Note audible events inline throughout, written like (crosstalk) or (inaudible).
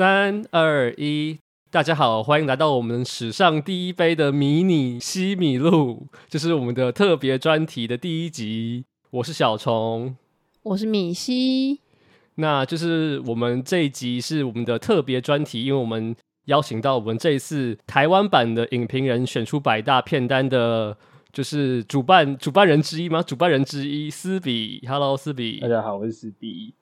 三二一，大家好，欢迎来到我们史上第一杯的迷你西米露，这、就是我们的特别专题的第一集。我是小虫，我是米西。那就是我们这一集是我们的特别专题，因为我们邀请到我们这一次台湾版的影评人选出百大片单的，就是主办主办人之一吗？主办人之一斯比，Hello，斯比，大家好，我是斯比。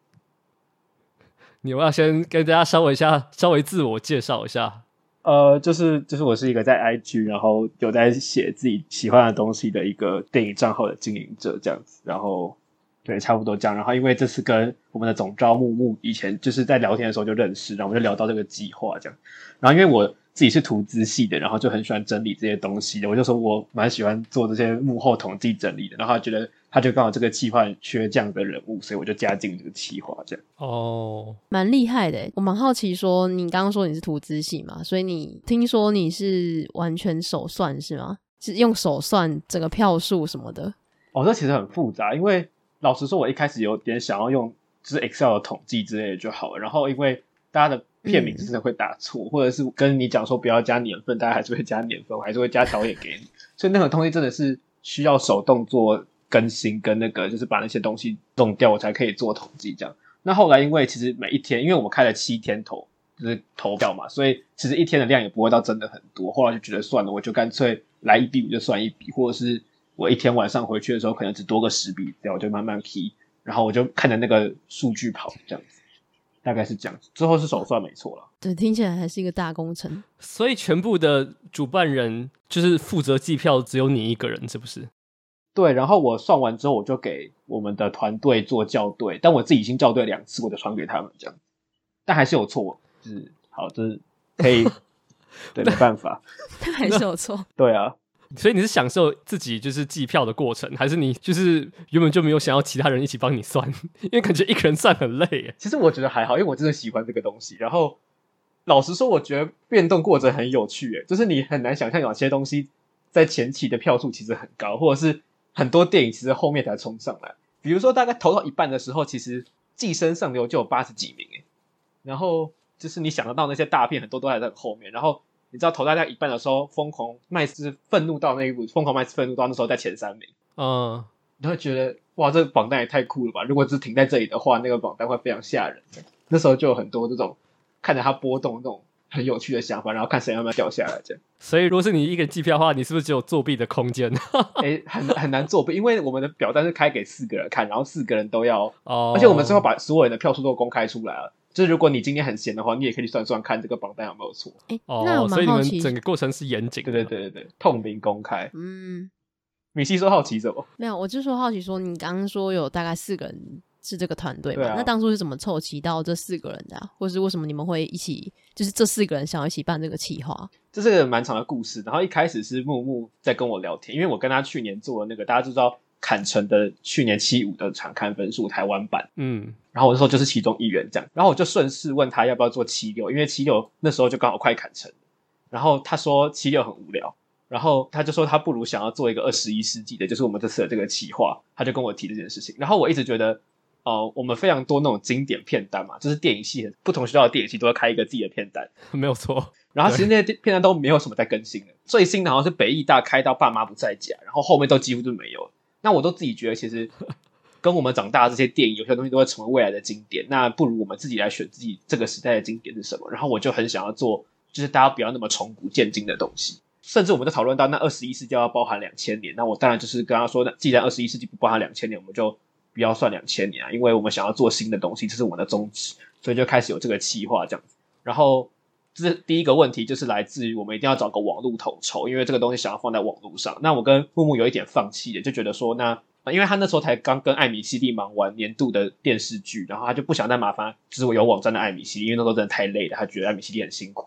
你要先跟大家稍微一下，稍微自我介绍一下。呃，就是就是我是一个在 IG，然后有在写自己喜欢的东西的一个电影账号的经营者这样子。然后对，差不多这样。然后因为这次跟我们的总召木木以前就是在聊天的时候就认识，然后我们就聊到这个计划这样。然后因为我自己是图资系的，然后就很喜欢整理这些东西的，我就说我蛮喜欢做这些幕后统计整理的。然后觉得。他就刚好这个计划缺这样的人物，所以我就加进这个企划，这样。哦，蛮厉害的。我蛮好奇，说你刚刚说你是图资系嘛，所以你听说你是完全手算是吗？是用手算整个票数什么的？哦，这其实很复杂，因为老实说，我一开始有点想要用就是 Excel 的统计之类的就好了。然后因为大家的片名真的会打错，嗯、或者是跟你讲说不要加年份，大家还是会加年份，我还是会加导演给你。所以那个东西真的是需要手动做。更新跟那个就是把那些东西弄掉，我才可以做统计这样。那后来因为其实每一天，因为我们开了七天投，就是投票嘛，所以其实一天的量也不会到真的很多。后来就觉得算了，我就干脆来一笔我就算一笔，或者是我一天晚上回去的时候可能只多个十笔，这样我就慢慢 key，然后我就看着那个数据跑这样子，大概是这样子。最后是手算没错了。对，听起来还是一个大工程。所以全部的主办人就是负责计票，只有你一个人，是不是？对，然后我算完之后，我就给我们的团队做校对，但我自己已经校对两次，我就传给他们这样，但还是有错，就是好，就是可以，(laughs) 对，没办法，但 (laughs) 还是有错，对啊，所以你是享受自己就是计票的过程，还是你就是原本就没有想要其他人一起帮你算？(laughs) 因为感觉一个人算很累。其实我觉得还好，因为我真的喜欢这个东西。然后老实说，我觉得变动过程很有趣，诶，就是你很难想象有些东西在前期的票数其实很高，或者是。很多电影其实后面才冲上来，比如说大概投到一半的时候，其实《寄生上流》就有八十几名诶，然后就是你想得到那些大片，很多都还在后面。然后你知道投到大概一半的时候，疯狂麦斯愤怒到那一部，疯狂麦斯愤怒到那时候在前三名，嗯，你会觉得哇，这个榜单也太酷了吧！如果只停在这里的话，那个榜单会非常吓人。那时候就有很多这种看着它波动那种。很有趣的想法，然后看谁要不要掉下来这样。(laughs) 所以，如果是你一个人计票的话，你是不是只有作弊的空间？哎、欸，很很难作弊，因为我们的表单是开给四个人看，然后四个人都要哦。而且我们最后把所有人的票数都公开出来了。就是如果你今天很闲的话，你也可以算算看这个榜单有没有错。哎、欸，那我所以你们整个过程是严谨的，对对对对对，透明公开。嗯，米西说好奇什么？没有，我就说好奇说，你刚刚说有大概四个人。是这个团队嘛？啊、那当初是怎么凑齐到这四个人的、啊？或是为什么你们会一起？就是这四个人想要一起办这个企划？这是个蛮长的故事。然后一开始是木木在跟我聊天，因为我跟他去年做的那个，大家就知道坎城的去年七五的场刊分数台湾版，嗯，然后我就说就是其中一员这样。然后我就顺势问他要不要做七六，因为七六那时候就刚好快坎城。然后他说七六很无聊，然后他就说他不如想要做一个二十一世纪的，就是我们这次的这个企划。他就跟我提这件事情。然后我一直觉得。哦、呃，我们非常多那种经典片单嘛，就是电影系不同学校的电影系都要开一个自己的片单，(laughs) 没有错。然后其实那些片单都没有什么在更新的，最新的好像是北艺大开到爸妈不在家，然后后面都几乎就没有。那我都自己觉得，其实 (laughs) 跟我们长大的这些电影，有些东西都会成为未来的经典。那不如我们自己来选自己这个时代的经典是什么？然后我就很想要做，就是大家不要那么从古见今的东西。甚至我们在讨论到那二十一世纪要包含两千年，那我当然就是跟他说，那既然二十一世纪不包含两千年，我们就。不要算两千年啊，因为我们想要做新的东西，这是我们的宗旨，所以就开始有这个企划这样子。然后这是第一个问题，就是来自于我们一定要找个网络统筹，因为这个东西想要放在网络上。那我跟木木有一点放弃的，就觉得说，那因为他那时候才刚跟艾米西蒂忙完年度的电视剧，然后他就不想再麻烦，就是我有网站的艾米西蒂，因为那时候真的太累了，他觉得艾米西蒂很辛苦。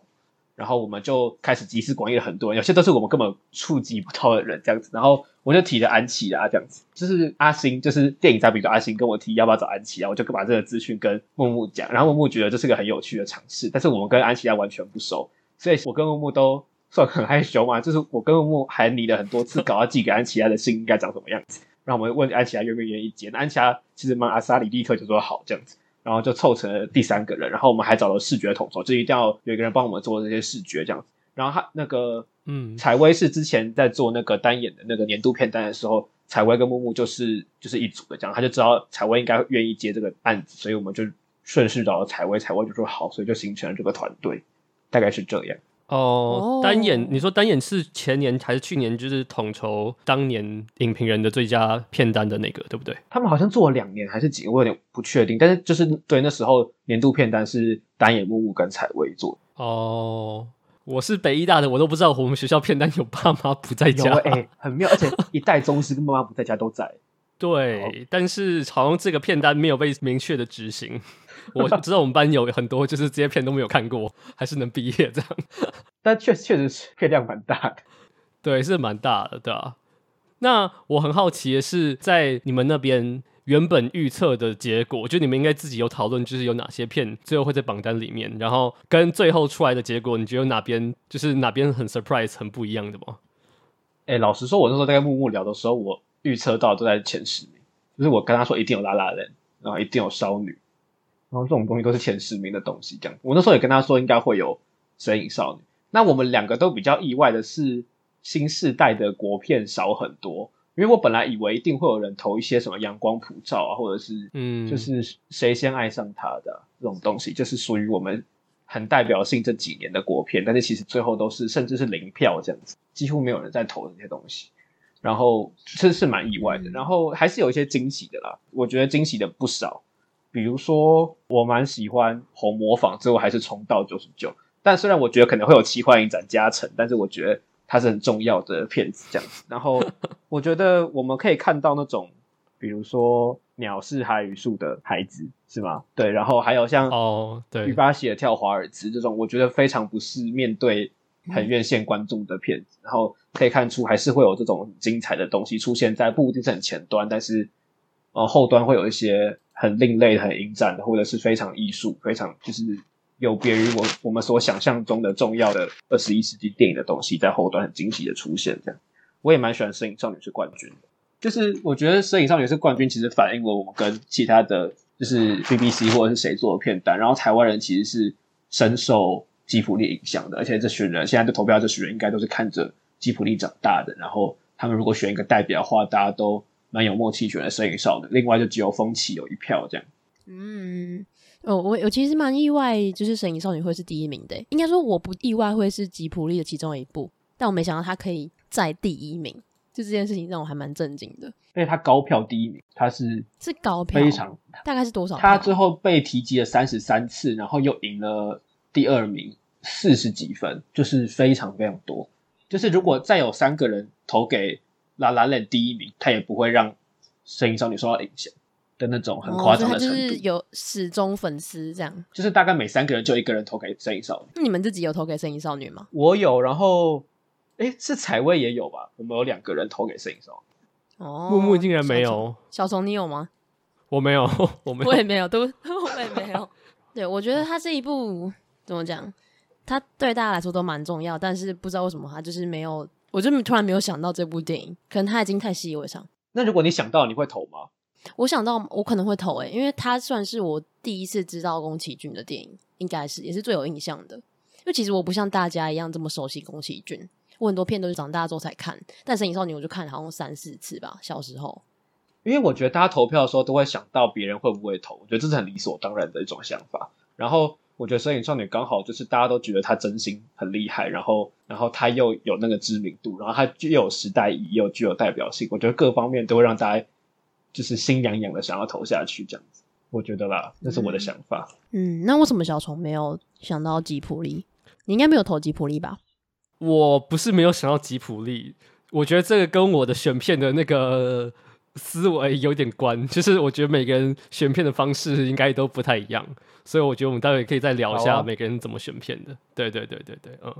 然后我们就开始集思广益了很多，有些都是我们根本触及不到的人，这样子。然后我就提了安琪啊，这样子，就是阿星，就是电影杂笔的阿星跟我提要不要找安琪啊，我就把这个资讯跟木木讲。然后木木觉得这是个很有趣的尝试，但是我们跟安琪拉完全不熟，所以我跟木木都算很害羞嘛。就是我跟木木还拟了很多次稿要寄给安琪拉的信应该长什么样子，然后我们问安琪拉愿不愿意接。那安琪拉其实蛮阿莎里立刻就说好这样子。然后就凑成了第三个人，然后我们还找了视觉统筹，就一定要有一个人帮我们做这些视觉这样子。然后他那个，嗯，采薇是之前在做那个单眼的那个年度片单的时候，采薇跟木木就是就是一组的，这样他就知道采薇应该愿意接这个案子，所以我们就顺势找了采薇，采薇就说好，所以就形成了这个团队，大概是这样。哦，单眼，你说单眼是前年还是去年？就是统筹当年影评人的最佳片单的那个，对不对？他们好像做了两年还是几个，我有点不确定。但是就是对，那时候年度片单是单眼木木跟采薇做。哦，我是北艺大的，我都不知道我们学校片单有爸妈不在家，(laughs) 哎、欸，很妙，而且一代宗师跟妈妈不在家都在。(laughs) 对，但是好像这个片单没有被明确的执行。(laughs) 我知道我们班有很多就是这些片都没有看过，还是能毕业这样。(laughs) 但确确实是片量蛮大的，(laughs) 对，是蛮大的，对啊。那我很好奇的是，在你们那边原本预测的结果，就你们应该自己有讨论，就是有哪些片最后会在榜单里面，然后跟最后出来的结果，你觉得哪边就是哪边很 surprise 很不一样的吗？哎、欸，老实说，我那时候在跟木木聊的时候，我。预测到都在前十名，就是我跟他说一定有拉拉人，然后一定有少女，然后这种东西都是前十名的东西。这样，我那时候也跟他说应该会有神隐少女。那我们两个都比较意外的是，新世代的国片少很多，因为我本来以为一定会有人投一些什么阳光普照啊，或者是嗯，就是谁先爱上他的、啊、这种东西，就是属于我们很代表性这几年的国片，但是其实最后都是甚至是零票这样子，几乎没有人在投这些东西。然后这是蛮意外的，然后还是有一些惊喜的啦。我觉得惊喜的不少，比如说我蛮喜欢《红模仿》，最后还是冲到九十九。但虽然我觉得可能会有奇幻影展加成，但是我觉得它是很重要的片子这样子。然后我觉得我们可以看到那种，比如说《鸟是海语树的孩子》是吗？对，然后还有像哦，对，于巴西的跳华尔兹这种，我觉得非常不是面对。很院线观众的片子，然后可以看出还是会有这种很精彩的东西出现在，不一定是很前端，但是呃后端会有一些很另类、很影展的，或者是非常艺术、非常就是有别于我我们所想象中的重要的二十一世纪电影的东西，在后端很惊喜的出现。这样，我也蛮喜欢《摄影少女》是冠军，就是我觉得《摄影少女》是冠军，其实反映了我跟其他的就是 BBC 或者是谁做的片单，然后台湾人其实是深受。吉卜力影响的，而且这群人现在的投票，这群人应该都是看着吉卜力长大的。然后他们如果选一个代表的话，大家都蛮有默契选了《神影少女》。另外就只有风起有一票这样。嗯，哦，我我其实蛮意外，就是《神隐少女》会是第一名的。应该说我不意外会是吉普力的其中一部，但我没想到他可以在第一名，就这件事情让我还蛮震惊的。因为他高票第一名，他是是高票，非常大概是多少？他最后被提及了三十三次，然后又赢了第二名。四十几分，就是非常非常多。就是如果再有三个人投给 La La Land 第一名，他也不会让《声音少女》受到影响的那种很夸张的程度。哦、就是有始终粉丝这样，就是大概每三个人就一个人投给《声音少女》。那你们自己有投给《声音少女》吗？我有，然后哎，是采薇也有吧？我们有两个人投给《声音少女》。哦，木木竟然没有。小虫，你有吗？我没有，我没有，我也没有，都 (laughs) 我也没有。对，我觉得它是一部怎么讲？他对大家来说都蛮重要，但是不知道为什么它就是没有，我就突然没有想到这部电影，可能他已经太习以为常。那如果你想到，你会投吗？我想到，我可能会投诶、欸，因为他算是我第一次知道宫崎骏的电影，应该是也是最有印象的。因为其实我不像大家一样这么熟悉宫崎骏，我很多片都是长大之后才看，但《神隐少女》我就看了好像三四次吧，小时候。因为我觉得大家投票的时候都会想到别人会不会投，我觉得这是很理所当然的一种想法，然后。我觉得《身影少女》刚好就是大家都觉得她真心很厉害，然后，然后她又有那个知名度，然后她又有时代意义，又具有代表性。我觉得各方面都会让大家就是心痒痒的想要投下去，这样子。我觉得啦，那是我的想法。嗯，嗯，那为什么小虫没有想到吉普力？你应该没有投吉普力吧？我不是没有想到吉普力，我觉得这个跟我的选片的那个思维有点关，(laughs) 就是我觉得每个人选片的方式应该都不太一样。所以我觉得我们待会可以再聊一下每个人怎么选片的。啊、对对对对对，嗯，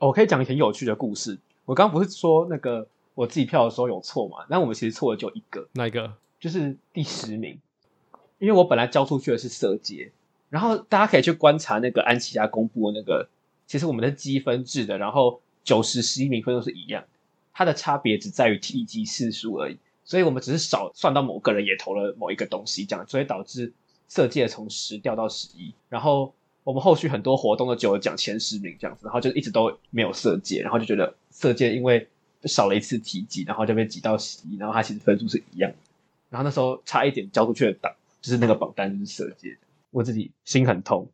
我可以讲一个很有趣的故事。我刚刚不是说那个我自己票的时候有错嘛？那我们其实错的就一个，哪一个？就是第十名。因为我本来交出去的是色阶，然后大家可以去观察那个安琪拉公布的那个，其实我们的积分制的，然后九十十一名分都是一样，它的差别只在于体积次数而已。所以我们只是少算到某个人也投了某一个东西，这样，所以导致。色戒从十掉到十一，然后我们后续很多活动都只有讲前十名这样子，然后就一直都没有色戒，然后就觉得色戒因为少了一次提及，然后就被挤到十一，然后它其实分数是一样的，然后那时候差一点交出去的档，就是那个榜单就是色戒，我自己心很痛。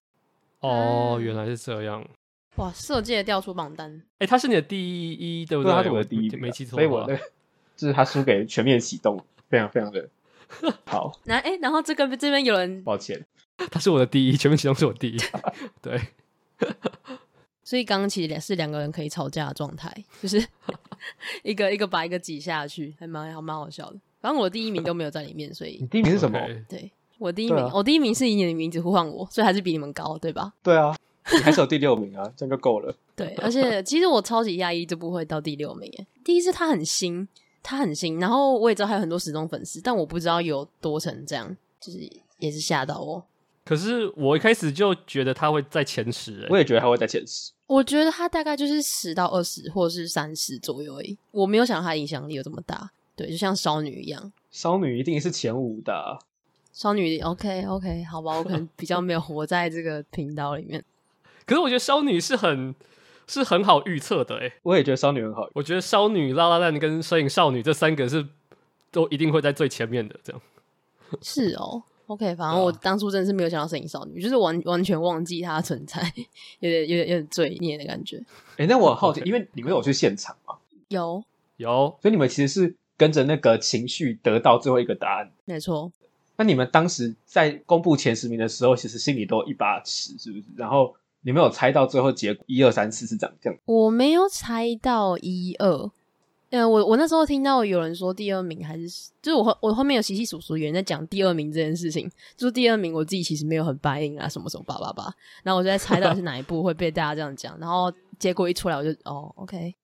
哦，原来是这样。哇，色戒掉出榜单，哎、欸，他是你的第一，对不对？他是我的第一，没记错。所以我那个就是他输给全面启动，非常非常的 (laughs) 好。那哎、欸，然后这个这边有人，抱歉，(laughs) 他是我的第一，全面启动是我第一，(laughs) 对。所以刚刚其实是两个人可以吵架的状态，就是一个一个把一个挤下去，还蛮还蛮好笑的。反正我第一名都没有在里面，所以你第一名是什么对，我第一名，啊、我第一名是以你的名字呼唤我，所以还是比你们高，对吧？对啊。你还是有第六名啊，这样就够了。对，而且其实我超级压抑这部会到第六名耶。第一是他很新，他很新，然后我也知道还有很多死忠粉丝，但我不知道有多成这样，就是也是吓到我。可是我一开始就觉得他会在前十，我也觉得他会在前十。我觉得他大概就是十到二十或者是三十左右而已。我没有想到他影响力有这么大。对，就像少女一样，少女一定是前五的啊。烧女，OK OK，好吧，我可能比较没有活在这个频道里面。(laughs) 可是我觉得少女是很是很好预测的哎，我也觉得少女很好。我觉得少女、La La Land 跟摄影少女这三个是都一定会在最前面的，这样。是哦，OK，反正我当初真的是没有想到摄影少女，就是完完全忘记她存在，(laughs) 有点有点有点罪孽的感觉。哎、欸，那我很好奇，因为你们有去现场吗？有有，所以你们其实是跟着那个情绪得到最后一个答案。没错。那你们当时在公布前十名的时候，其实心里都有一把尺，是不是？然后。你没有猜到最后结果一二三四是长这样？我没有猜到一二。嗯，我我那时候听到有人说第二名还是，就是我后我后面有细细数数有人在讲第二名这件事情，就是第二名我自己其实没有很 buy in 啊，什么什么叭叭叭，然后我就在猜到是哪一部会被大家这样讲，然后结果一出来我就哦，OK，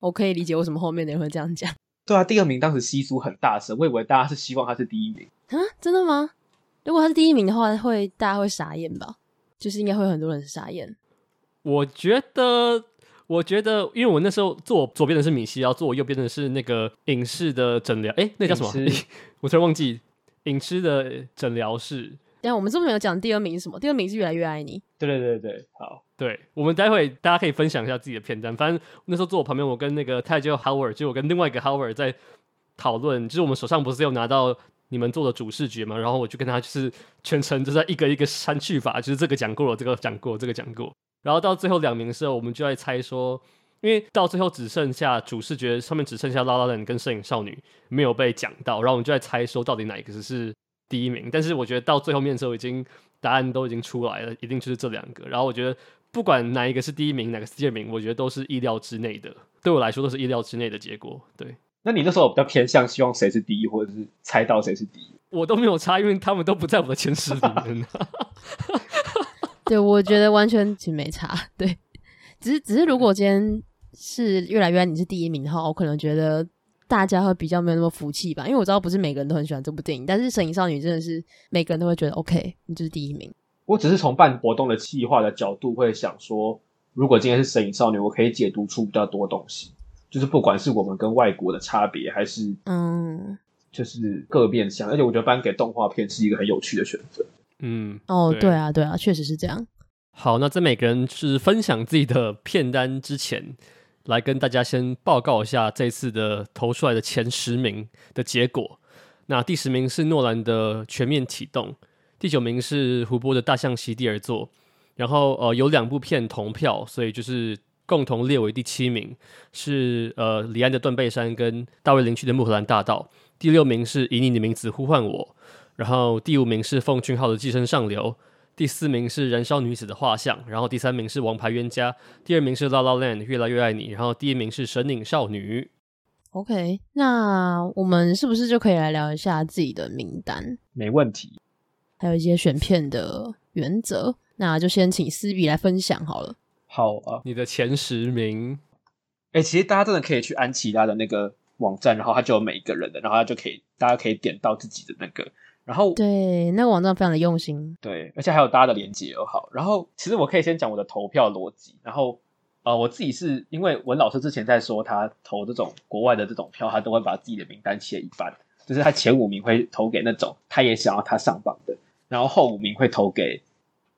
我可以理解为什么后面的人会这样讲。(laughs) 对啊，第二名当时稀疏很大声，我以为大家是希望他是第一名啊，真的吗？如果他是第一名的话，会大家会傻眼吧？就是应该会有很多人傻眼。我觉得，我觉得，因为我那时候坐左边的是米西，然后坐我右边的是那个影视的诊疗，哎，那叫什么？(laughs) 我突然忘记影视的诊疗室。等下我们这边没有讲第二名是什么？第二名是越来越爱你。对对对对，好，对，我们待会大家可以分享一下自己的片单。反正那时候坐我旁边，我跟那个泰姬 Howard，就我跟另外一个 Howard 在讨论，就是我们手上不是有拿到。你们做的主视觉嘛，然后我就跟他就是全程就在一个一个删去法，就是这个讲过了，这个讲过，这个讲过，然后到最后两名的时候，我们就在猜说，因为到最后只剩下主视觉上面只剩下 La La Land 跟摄影少女没有被讲到，然后我们就在猜说到底哪一个是第一名，但是我觉得到最后面的时候已经答案都已经出来了，一定就是这两个，然后我觉得不管哪一个是第一名，哪个是第二名，我觉得都是意料之内的，对我来说都是意料之内的结果，对。那你那时候比较偏向希望谁是第一，或者是猜到谁是第一？我都没有猜，因为他们都不在我的前十里面。(laughs) 对，我觉得完全其实没差。对，只是只是如果今天是越来越爱你是第一名的话，我可能觉得大家会比较没有那么服气吧。因为我知道不是每个人都很喜欢这部电影，但是《神隐少女》真的是每个人都会觉得 OK，你就是第一名。我只是从办活动的企划的角度会想说，如果今天是《神隐少女》，我可以解读出比较多东西。就是不管是我们跟外国的差别，还是嗯，就是各面向，而且我觉得颁给动画片是一个很有趣的选择。嗯，哦，对啊，对啊，确实是这样。好，那在每个人是分享自己的片单之前，来跟大家先报告一下这次的投出来的前十名的结果。那第十名是诺兰的《全面启动》，第九名是胡波的《大象席地而坐》，然后呃有两部片同票，所以就是。共同列为第七名是呃李安的《断背山》跟大卫林区的《穆荷兰大道》，第六名是以你的名字呼唤我，然后第五名是奉俊昊的《寄生上流》，第四名是燃烧女子的画像，然后第三名是王牌冤家，第二名是 La La Land 越来越爱你，然后第一名是神隐少女。OK，那我们是不是就可以来聊一下自己的名单？没问题，还有一些选片的原则，那就先请思比来分享好了。好啊，你的前十名，哎、欸，其实大家真的可以去安琪拉的那个网站，然后它就有每一个人的，然后它就可以，大家可以点到自己的那个，然后对，那个网站非常的用心，对，而且还有大家的连接哦。好，然后其实我可以先讲我的投票逻辑，然后呃，我自己是因为文老师之前在说他投这种国外的这种票，他都会把自己的名单切一半，就是他前五名会投给那种他也想要他上榜的，然后后五名会投给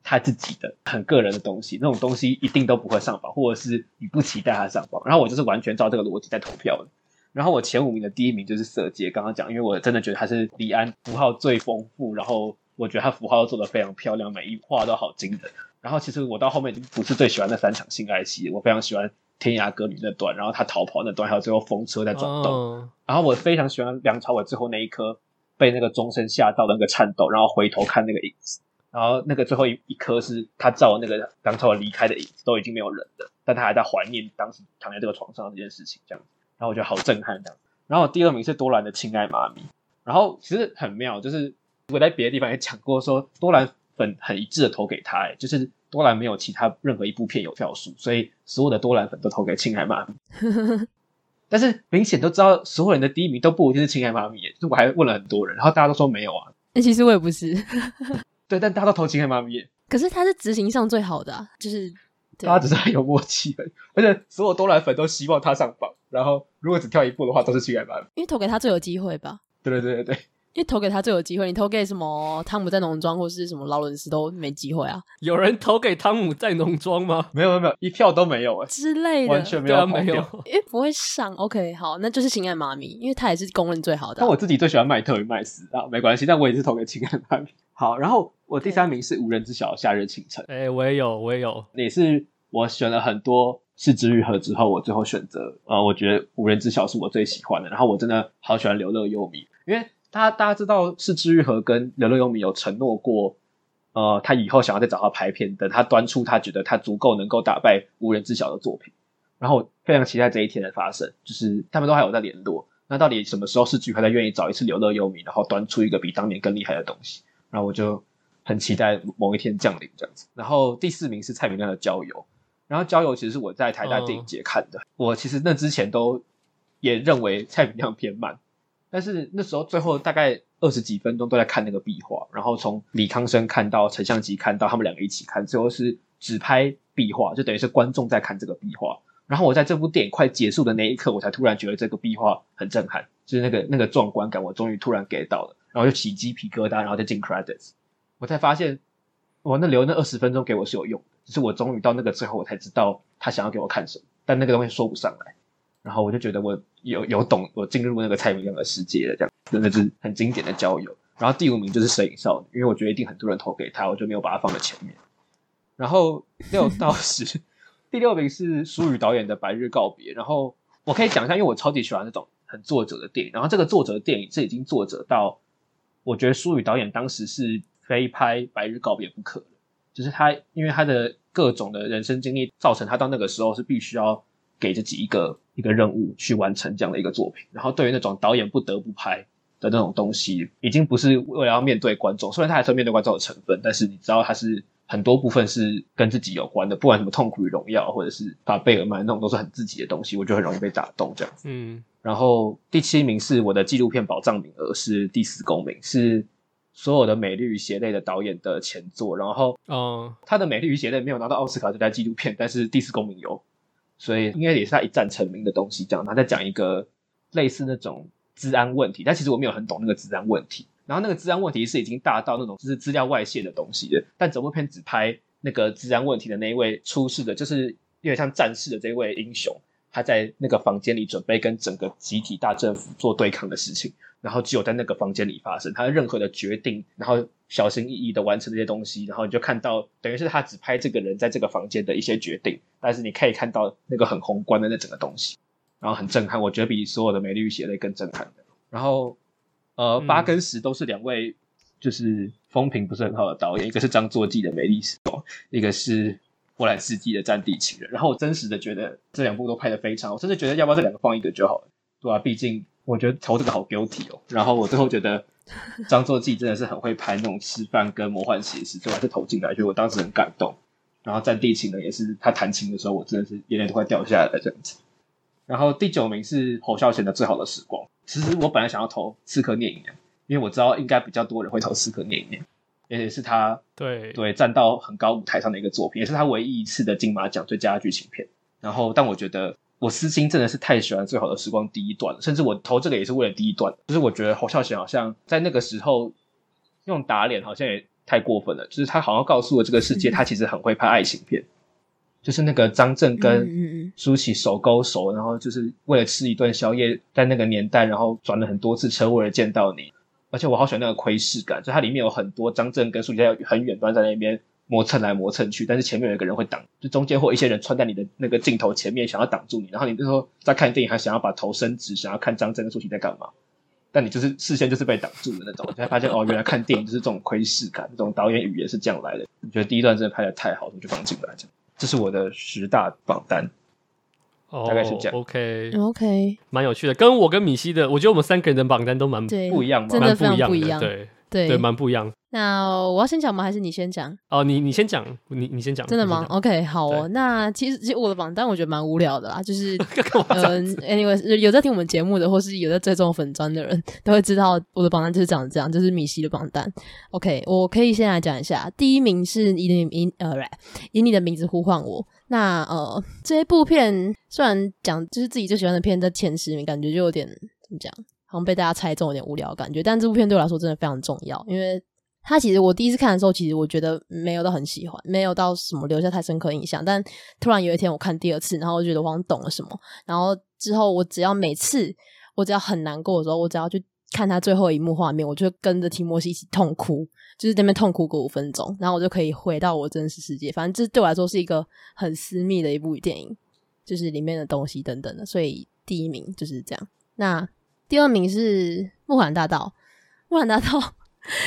他自己的很个人的东西，那种东西一定都不会上榜，或者是你不期待他上榜。然后我就是完全照这个逻辑在投票的。然后我前五名的第一名就是色戒，刚刚讲，因为我真的觉得他是李安符号最丰富，然后我觉得他符号都做的非常漂亮，每一画都好惊人。然后其实我到后面已经不是最喜欢那三场性爱戏，我非常喜欢天涯歌女那段，然后他逃跑那段，还有最后风车在转动。Oh. 然后我非常喜欢梁朝伟最后那一颗被那个钟声吓到的那个颤抖，然后回头看那个影子，然后那个最后一一颗是他照那个梁朝伟离开的影子，都已经没有人了，但他还在怀念当时躺在这个床上的这件事情，这样。然后我觉得好震撼这样，然后第二名是多兰的《亲爱妈咪》，然后其实很妙，就是我在别的地方也讲过说，说多兰粉很一致的投给他，哎，就是多兰没有其他任何一部片有票数，所以所有的多兰粉都投给《亲爱妈咪》。但是明显都知道，所有人的第一名都不一定是《亲爱妈咪》，就我还问了很多人，然后大家都说没有啊。那 (laughs) 其实我也不是，对，但大家都投《情爱妈咪》。可是他是执行上最好的啊，就是。大家只是很有默契而已，而且所有多兰粉都希望他上榜。然后如果只跳一步的话，都是情海妈咪，因为投给他最有机会吧？对对对对对，因为投给他最有机会。你投给什么汤姆在农庄或是什么劳伦斯都没机会啊。有人投给汤姆在农庄吗？没有没有没有，一票都没有哎之类的，完全没有没有，因为不会上。OK，好，那就是亲爱妈咪，因为他也是公认最好的。但我自己最喜欢麦特与麦斯啊，没关系，但我也是投给亲爱妈咪。好，然后我第三名是无人知晓的夏日清晨。哎，我也有，我也有，也是。我选了很多是之愈合之后，我最后选择呃，我觉得无人知晓是我最喜欢的。然后我真的好喜欢刘乐优弥，因为大家大家知道是枝裕和跟刘乐优米有承诺过，呃，他以后想要再找他拍片，等他端出他觉得他足够能够打败无人知晓的作品。然后非常期待这一天的发生，就是他们都还有在联络。那到底什么时候是枝裕和再愿意找一次刘乐优米，然后端出一个比当年更厉害的东西？然后我就很期待某一天降临这样子。然后第四名是蔡明亮的郊游。然后郊游其实是我在台大电影节看的，哦、我其实那之前都也认为蔡明亮偏慢，但是那时候最后大概二十几分钟都在看那个壁画，然后从李康生看到陈相吉看到他们两个一起看，最后是只拍壁画，就等于是观众在看这个壁画。然后我在这部电影快结束的那一刻，我才突然觉得这个壁画很震撼，就是那个那个壮观感，我终于突然 get 到了，然后就起鸡皮疙瘩，然后再进 credits，我才发现，我那留那二十分钟给我是有用。的，只是我终于到那个最后，我才知道他想要给我看什么，但那个东西说不上来。然后我就觉得我有有懂，我进入那个蔡明亮的世界了，这样真的是很经典的交友。然后第五名就是《摄影少女》，因为我觉得一定很多人投给他，我就没有把它放在前面。然后六 (laughs) 到十，第六名是舒宇导演的《白日告别》。然后我可以讲一下，因为我超级喜欢那种很作者的电影。然后这个作者的电影是已经作者到，我觉得舒宇导演当时是非拍《白日告别》不可。就是他，因为他的各种的人生经历，造成他到那个时候是必须要给自己一个一个任务去完成这样的一个作品。然后对于那种导演不得不拍的那种东西，已经不是为了要面对观众，虽然他还是面对观众的成分，但是你知道他是很多部分是跟自己有关的，不管什么痛苦与荣耀，或者是把贝尔曼那种都是很自己的东西，我就很容易被打动这样子。嗯，然后第七名是我的纪录片保障名额是第四公民是。所有的《美丽与血泪》的导演的前作，然后，嗯，他的《美丽与血泪》没有拿到奥斯卡最佳纪录片，但是第四公民有，所以应该也是他一战成名的东西。这样，他在讲一个类似那种治安问题，但其实我没有很懂那个治安问题。然后那个治安问题是已经大到那种就是资料外泄的东西的，但整部片只拍那个治安问题的那一位出事的，就是有点像战士的这位英雄，他在那个房间里准备跟整个集体大政府做对抗的事情。然后只有在那个房间里发生，他任何的决定，然后小心翼翼的完成这些东西，然后你就看到，等于是他只拍这个人在这个房间的一些决定，但是你可以看到那个很宏观的那整个东西，然后很震撼，我觉得比所有的《美丽与血泪》更震撼的。然后，呃，八跟十都是两位就是风评不是很好的导演，一个是张作骥的《美丽时光》，一个是波兰斯基的《战地情人》。然后我真实的觉得这两部都拍的非常好，我真的觉得要不要这两个放一个就好了，对吧、啊？毕竟。我觉得投这个好 guilty 哦，然后我最后觉得 (laughs) 张作骥真的是很会拍那种吃饭跟魔幻写实，最后还是投进来，所以我当时很感动。然后战地情人，也是他弹琴的时候，我真的是眼泪都快掉下来了这样子。然后第九名是侯孝贤的最好的时光。其实我本来想要投刺客聂隐娘，因为我知道应该比较多人会投刺客聂隐娘，而且是他对对站到很高舞台上的一个作品，也是他唯一一次的金马奖最佳剧情片。然后但我觉得。我私心真的是太喜欢《最好的时光》第一段了，甚至我投这个也是为了第一段。就是我觉得侯孝贤好像在那个时候用打脸，好像也太过分了，就是他好像告诉了这个世界，他其实很会拍爱情片。就是那个张震跟舒淇手勾手，然后就是为了吃一顿宵夜，在那个年代，然后转了很多次车为了见到你。而且我好喜欢那个窥视感，就它里面有很多张震跟舒淇在很远端在那边磨蹭来磨蹭去，但是前面有一个人会挡，就中间或一些人穿在你的那个镜头前面，想要挡住你。然后你那时候在看电影，还想要把头伸直，想要看张震跟舒淇在干嘛，但你就是视线就是被挡住的那种，你才发现哦，原来看电影就是这种窥视感，这种导演语言是这样来的。我觉得第一段真的拍的太好，我就放进来这样。这是我的十大榜单，oh, 大概是这样。OK，OK，蛮有趣的。跟我跟米西的，我觉得我们三个人的榜单都蛮不一样，真的非常不一样。对对对，蛮不一样。那我要先讲吗？还是你先讲？哦，你你先讲，你你先讲。真的吗？OK，好哦。那其实其实我的榜单我觉得蛮无聊的啦，就是 (laughs) 嗯，anyway，有在听我们节目的，或是有在追踪粉专的人，都会知道我的榜单就是长这样，就是米西的榜单。OK，我可以先来讲一下，第一名是以你以你的名字呼唤我。那呃，这一部片虽然讲就是自己最喜欢的片在前十名，感觉就有点怎么讲，好像被大家猜中，有点无聊感觉。但这部片对我来说真的非常重要，因为。他其实我第一次看的时候，其实我觉得没有到很喜欢，没有到什么留下太深刻印象。但突然有一天我看第二次，然后我觉得我好像懂了什么。然后之后我只要每次我只要很难过的时候，我只要去看他最后一幕画面，我就跟着提摩西一起痛哭，就是那边痛哭个五分钟，然后我就可以回到我真实世界。反正这对我来说是一个很私密的一部电影，就是里面的东西等等的。所以第一名就是这样。那第二名是《木兰大道》，《木兰大道》。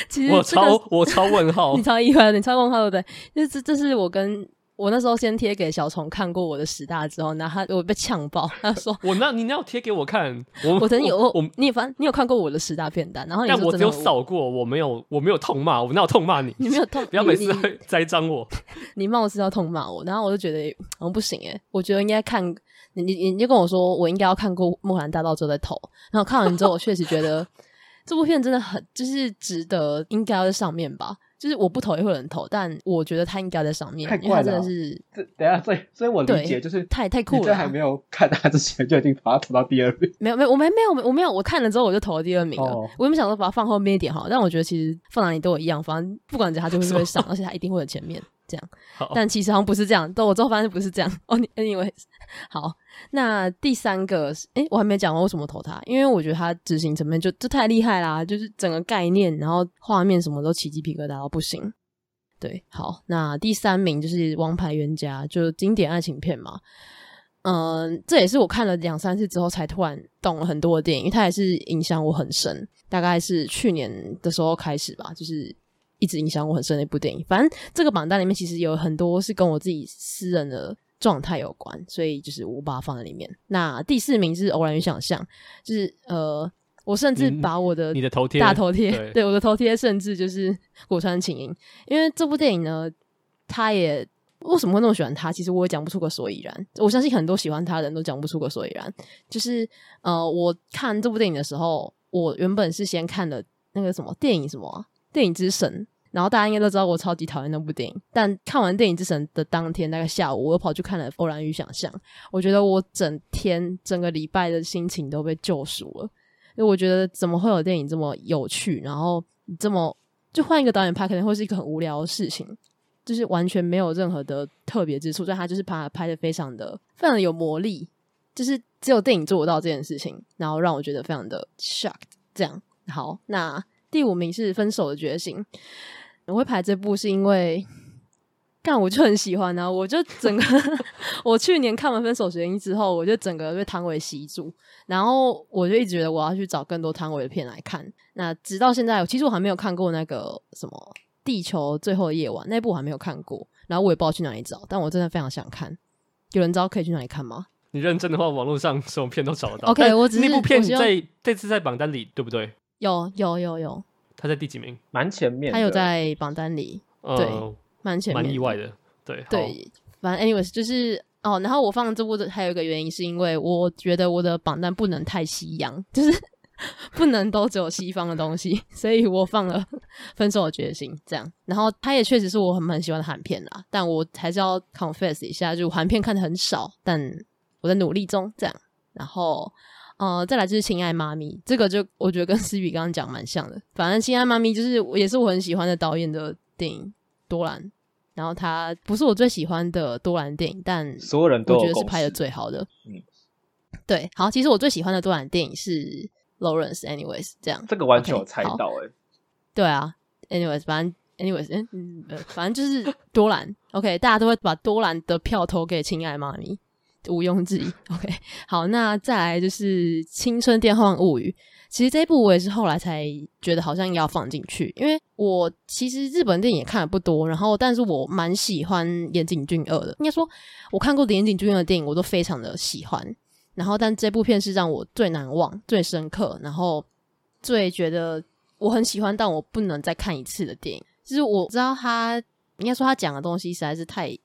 其实、这个、我超我超问号，你超意外，你超问号对不对？就是这是我跟我那时候先贴给小虫看过我的十大之后，然后他我被呛爆，他说我那你那要贴给我看，我我曾经有我，我你反正你有看过我的十大片单，然后你但我只有扫过，我没有我没有痛骂，我哪有痛骂你？你没有痛，不要每次 (laughs) 栽赃我，你貌似要痛骂我，然后我就觉得好像不行诶，我觉得应该看你你你就跟我说我应该要看过《木兰大道》之后再投，然后看完之后我确实觉得。这部片真的很就是值得，应该要在上面吧。就是我不投也会有人投，但我觉得他应该在上面，太怪了，真的是。这等下，所以所以我理解就是太太酷了。在还没有看他之前就已经把他投到第二名。没有没有，我没没有我没有，我看了之后我就投了第二名了。Oh. 我原本想说把它放后面一点哈，但我觉得其实放哪里都一样，反正不管怎样他就会会上，(laughs) 而且他一定会在前面。这样，但其实好像不是这样。但我之后发现不是这样。哦，你 anyway，好，那第三个，诶、欸，我还没讲完为什么投他，因为我觉得他执行层面就就太厉害啦，就是整个概念，然后画面什么都起鸡皮疙瘩到不行。对，好，那第三名就是《王牌冤家》，就经典爱情片嘛。嗯，这也是我看了两三次之后才突然懂了很多的电影，因为它也是影响我很深。大概是去年的时候开始吧，就是。一直影响我很深的一部电影。反正这个榜单里面其实有很多是跟我自己私人的状态有关，所以就是我把它放在里面。那第四名是《偶然与想象》，就是呃，我甚至把我的你的头贴大头贴，对，对我的头贴，甚至就是《古川琴音》，因为这部电影呢，他也为什么会那么喜欢他？其实我也讲不出个所以然。我相信很多喜欢他的人都讲不出个所以然。就是呃，我看这部电影的时候，我原本是先看了那个什么电影什么、啊。电影之神，然后大家应该都知道我超级讨厌那部电影。但看完电影之神的当天，大概下午，我又跑去看了《偶然与想象》。我觉得我整天、整个礼拜的心情都被救赎了。因为我觉得怎么会有电影这么有趣，然后这么就换一个导演拍，可能会是一个很无聊的事情，就是完全没有任何的特别之处。但他就是把它拍得非常的、非常的有魔力，就是只有电影做得到这件事情，然后让我觉得非常的 shocked。这样好，那。第五名是《分手的决心》，我会排这部是因为，干我就很喜欢啊！我就整个，(laughs) 我去年看完《分手决心》之后，我就整个被汤唯吸住，然后我就一直觉得我要去找更多汤唯的片来看。那直到现在，其实我还没有看过那个什么《地球最后的夜晚》那部，我还没有看过，然后我也不知道去哪里找，但我真的非常想看。有人知道可以去哪里看吗？你认真的话，网络上什么片都找得到。OK，我只是那部片在这次在榜单里，对不对？有有有有，他在第几名？蛮前面，他有在榜单里，呃、对，蛮前面，蛮意外的，对对。反正 anyways 就是哦，然后我放这部的还有一个原因，是因为我觉得我的榜单不能太西洋，就是 (laughs) 不能都只有西方的东西，所以我放了《分手的决心》这样。然后他也确实是我很很喜欢的韩片啦，但我还是要 confess 一下，就韩片看的很少，但我在努力中这样。然后。呃，再来就是《亲爱妈咪》，这个就我觉得跟 (laughs) 思雨刚刚讲蛮像的。反正《亲爱妈咪》就是也是我很喜欢的导演的电影多兰，然后他不是我最喜欢的多兰电影，但所有人都觉得是拍的最好的。嗯，对，好，其实我最喜欢的多兰电影是 Lawrence Anyways，这样这个完全有猜到哎、对啊，Anyways，反正 Anyways，嗯嗯呃，反正就是多兰，OK，大家都会把多兰的票投给亲爱妈咪。毋庸置疑，(laughs) OK。好，那再来就是《青春电幻物语》。其实这一部我也是后来才觉得好像要放进去，因为我其实日本电影也看的不多，然后但是我蛮喜欢岩井俊二的。应该说，我看过的岩井俊二的电影我都非常的喜欢。然后，但这部片是让我最难忘、最深刻，然后最觉得我很喜欢，但我不能再看一次的电影。就是我知道他，应该说他讲的东西实在是太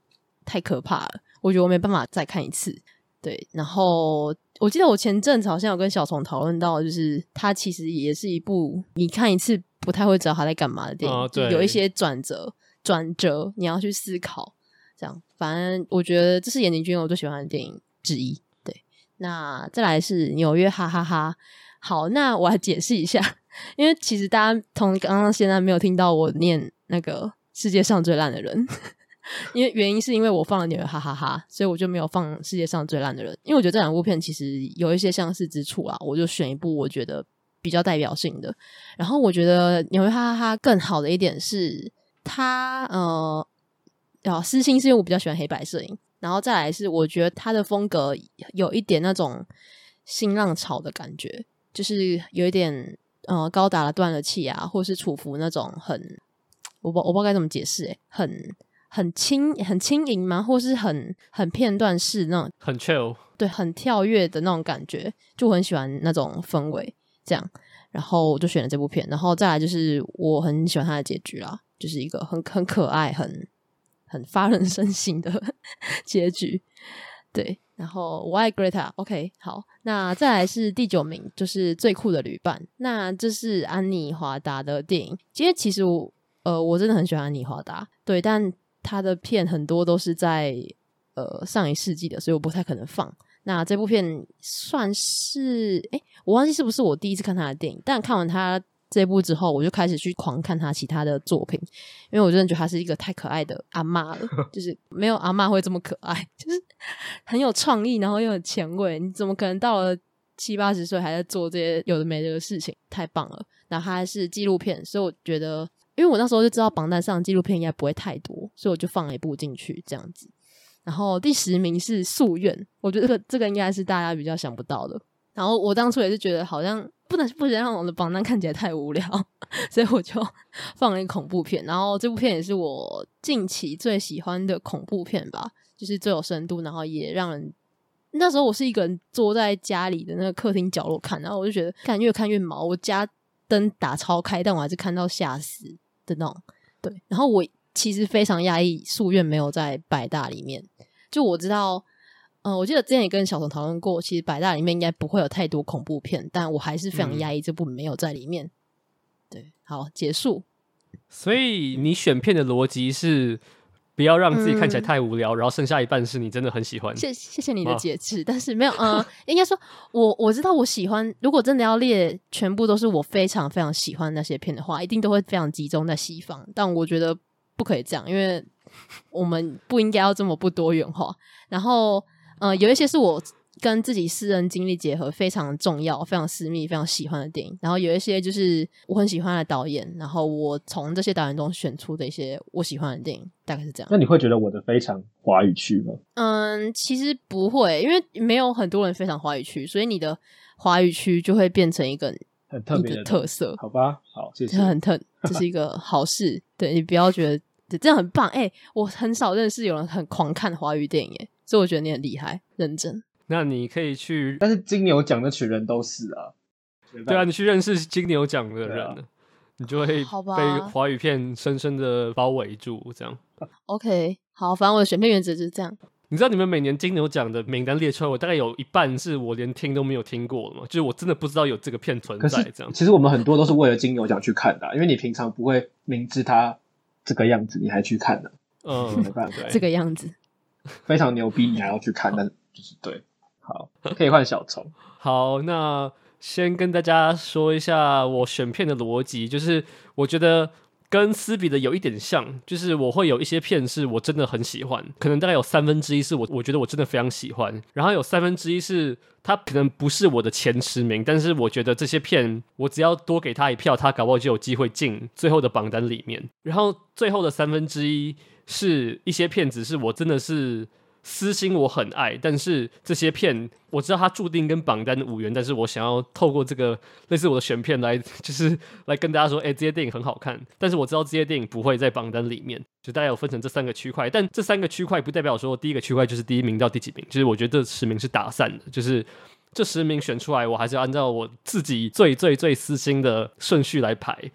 太可怕了。我觉得我没办法再看一次，对。然后我记得我前阵子好像有跟小虫讨论到，就是它其实也是一部你看一次不太会知道他在干嘛的电影，哦、就有一些转折，转折你要去思考。这样，反正我觉得这是岩井俊我最喜欢的电影之一。对，那再来是纽约哈哈哈。好，那我来解释一下，因为其实大家从刚刚现在没有听到我念那个世界上最烂的人。因为原因是因为我放了纽约哈哈哈，所以我就没有放世界上最烂的人。因为我觉得这两部片其实有一些相似之处啊，我就选一部我觉得比较代表性的。然后我觉得纽约哈哈哈更好的一点是它呃，啊私心是因为我比较喜欢黑白摄影，然后再来是我觉得它的风格有一点那种新浪潮的感觉，就是有一点呃高达了断了气啊，或是楚服那种很我不我不知道该怎么解释诶、很。很轻很轻盈吗？或是很很片段式那种，很 chill，对，很跳跃的那种感觉，就很喜欢那种氛围。这样，然后我就选了这部片。然后再来就是我很喜欢它的结局啦，就是一个很很可爱、很很发人深省的 (laughs) 结局。对，然后我爱 Greta。OK，好，那再来是第九名，就是最酷的旅伴。那这是安妮华达的电影。其实其实我呃我真的很喜欢安妮华达，对，但。他的片很多都是在呃上一世纪的，所以我不太可能放。那这部片算是诶，我忘记是不是我第一次看他的电影，但看完他这部之后，我就开始去狂看他其他的作品，因为我真的觉得他是一个太可爱的阿嬷了，(laughs) 就是没有阿嬷会这么可爱，就是很有创意，然后又很前卫。你怎么可能到了七八十岁还在做这些有的没的的事情？太棒了！然后他还是纪录片，所以我觉得。因为我那时候就知道榜单上纪录片应该不会太多，所以我就放了一部进去这样子。然后第十名是《夙愿》，我觉得这个这个应该是大家比较想不到的。然后我当初也是觉得好像不能不能让我的榜单看起来太无聊，(laughs) 所以我就放了一恐怖片。然后这部片也是我近期最喜欢的恐怖片吧，就是最有深度，然后也让人那时候我是一个人坐在家里的那个客厅角落看，然后我就觉得看越看越毛。我家灯打超开，但我还是看到吓死。的那种对，然后我其实非常压抑，夙愿没有在百大里面。就我知道，嗯、呃，我记得之前也跟小虫讨论过，其实百大里面应该不会有太多恐怖片，但我还是非常压抑这部没有在里面。嗯、对，好，结束。所以你选片的逻辑是？不要让自己看起来太无聊，嗯、然后剩下一半是你真的很喜欢。谢谢谢你的解释，(laughs) 但是没有，嗯、呃，应该说，我我知道我喜欢。如果真的要列全部都是我非常非常喜欢那些片的话，一定都会非常集中在西方。但我觉得不可以这样，因为我们不应该要这么不多元化。然后，呃，有一些是我。跟自己私人经历结合非常重要、非常私密、非常喜欢的电影，然后有一些就是我很喜欢的导演，然后我从这些导演中选出的一些我喜欢的电影，大概是这样。那你会觉得我的非常华语区吗？嗯，其实不会，因为没有很多人非常华语区，所以你的华语区就会变成一个很特别的特色。好吧，好，谢谢。这很特，这是一个好事。对，你不要觉得这样很棒。哎、欸，我很少认识有人很狂看华语电影，哎，所以我觉得你很厉害，认真。那你可以去，但是金牛奖那群人都是啊，对啊，你去认识金牛奖的人，啊、你就会被华语片深深的包围住，这样。OK，好，反正我的选片原则就是这样。你知道你们每年金牛奖的名单列出来，我大概有一半是我连听都没有听过的吗？就是我真的不知道有这个片存在，这样。其实我们很多都是为了金牛奖去看的，啊，因为你平常不会明知它这个样子，你还去看呢，啊。嗯，没办法，这个样子非常牛逼，你还要去看，但就是对。好，可以换小虫。(laughs) 好，那先跟大家说一下我选片的逻辑，就是我觉得跟斯比的有一点像，就是我会有一些片是我真的很喜欢，可能大概有三分之一是我我觉得我真的非常喜欢，然后有三分之一是他可能不是我的前十名，但是我觉得这些片我只要多给他一票，他搞不好就有机会进最后的榜单里面。然后最后的三分之一是一些片子是我真的是。私心我很爱，但是这些片我知道它注定跟榜单无缘，但是我想要透过这个类似我的选片来，就是 (laughs) 来跟大家说，哎、这些电影很好看，但是我知道这些电影不会在榜单里面，就大家有分成这三个区块，但这三个区块不代表说第一个区块就是第一名到第几名，就是我觉得这十名是打散的，就是这十名选出来，我还是要按照我自己最最最私心的顺序来排。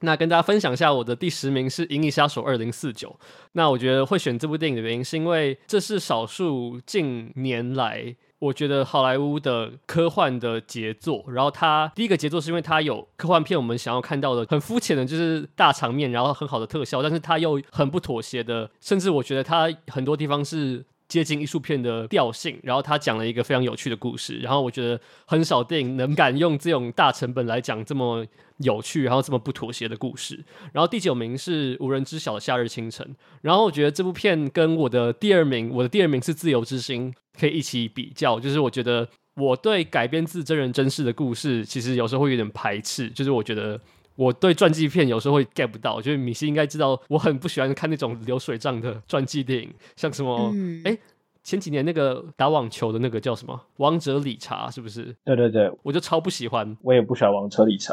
那跟大家分享一下，我的第十名是《银翼杀手二零四九》。那我觉得会选这部电影的原因，是因为这是少数近年来我觉得好莱坞的科幻的杰作。然后它第一个杰作是因为它有科幻片我们想要看到的很肤浅的，就是大场面，然后很好的特效，但是它又很不妥协的，甚至我觉得它很多地方是。接近艺术片的调性，然后他讲了一个非常有趣的故事，然后我觉得很少电影能敢用这种大成本来讲这么有趣，然后这么不妥协的故事。然后第九名是无人知晓的夏日清晨，然后我觉得这部片跟我的第二名，我的第二名是自由之心，可以一起比较。就是我觉得我对改编自真人真事的故事，其实有时候会有点排斥，就是我觉得。我对传记片有时候会 get 不到，我觉得米西应该知道，我很不喜欢看那种流水账的传记电影，像什么，哎、前几年那个打网球的那个叫什么《王者理查》，是不是？对对对，我就超不喜欢。我也不喜欢《王者理查》，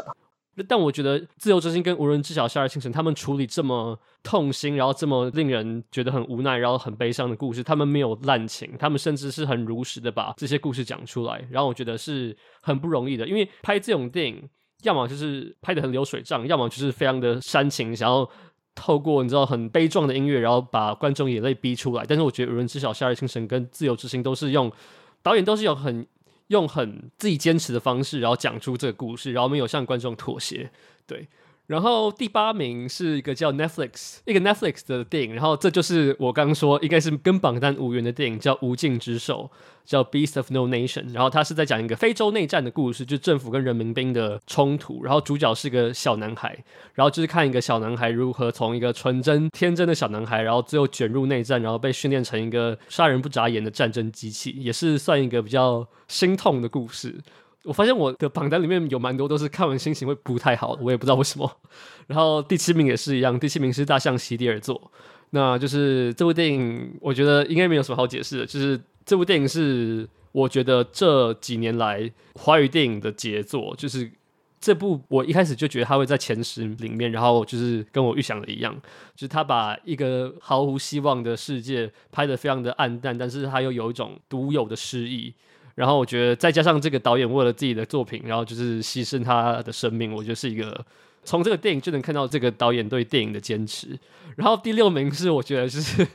但我觉得《自由之心》跟《无人知晓夏日清晨》他们处理这么痛心，然后这么令人觉得很无奈，然后很悲伤的故事，他们没有滥情，他们甚至是很如实的把这些故事讲出来，然后我觉得是很不容易的，因为拍这种电影。要么就是拍的很流水账，要么就是非常的煽情，想要透过你知道很悲壮的音乐，然后把观众眼泪逼出来。但是我觉得《无人知晓》《夏日清晨》跟《自由之心》都是用导演都是有很用很自己坚持的方式，然后讲出这个故事，然后没有向观众妥协。对。然后第八名是一个叫 Netflix 一个 Netflix 的电影，然后这就是我刚刚说应该是跟榜单无缘的电影，叫《无尽之兽》，叫《Beast of No Nation》。然后它是在讲一个非洲内战的故事，就政府跟人民兵的冲突。然后主角是个小男孩，然后就是看一个小男孩如何从一个纯真天真的小男孩，然后最后卷入内战，然后被训练成一个杀人不眨眼的战争机器，也是算一个比较心痛的故事。我发现我的榜单里面有蛮多都是看完心情会不太好，我也不知道为什么。(laughs) 然后第七名也是一样，第七名是《大象席地而坐》，那就是这部电影，我觉得应该没有什么好解释的，就是这部电影是我觉得这几年来华语电影的杰作，就是这部我一开始就觉得它会在前十里面，然后就是跟我预想的一样，就是他把一个毫无希望的世界拍得非常的暗淡，但是他又有一种独有的诗意。然后我觉得再加上这个导演为了自己的作品，然后就是牺牲他的生命，我觉得是一个从这个电影就能看到这个导演对电影的坚持。然后第六名是我觉得就是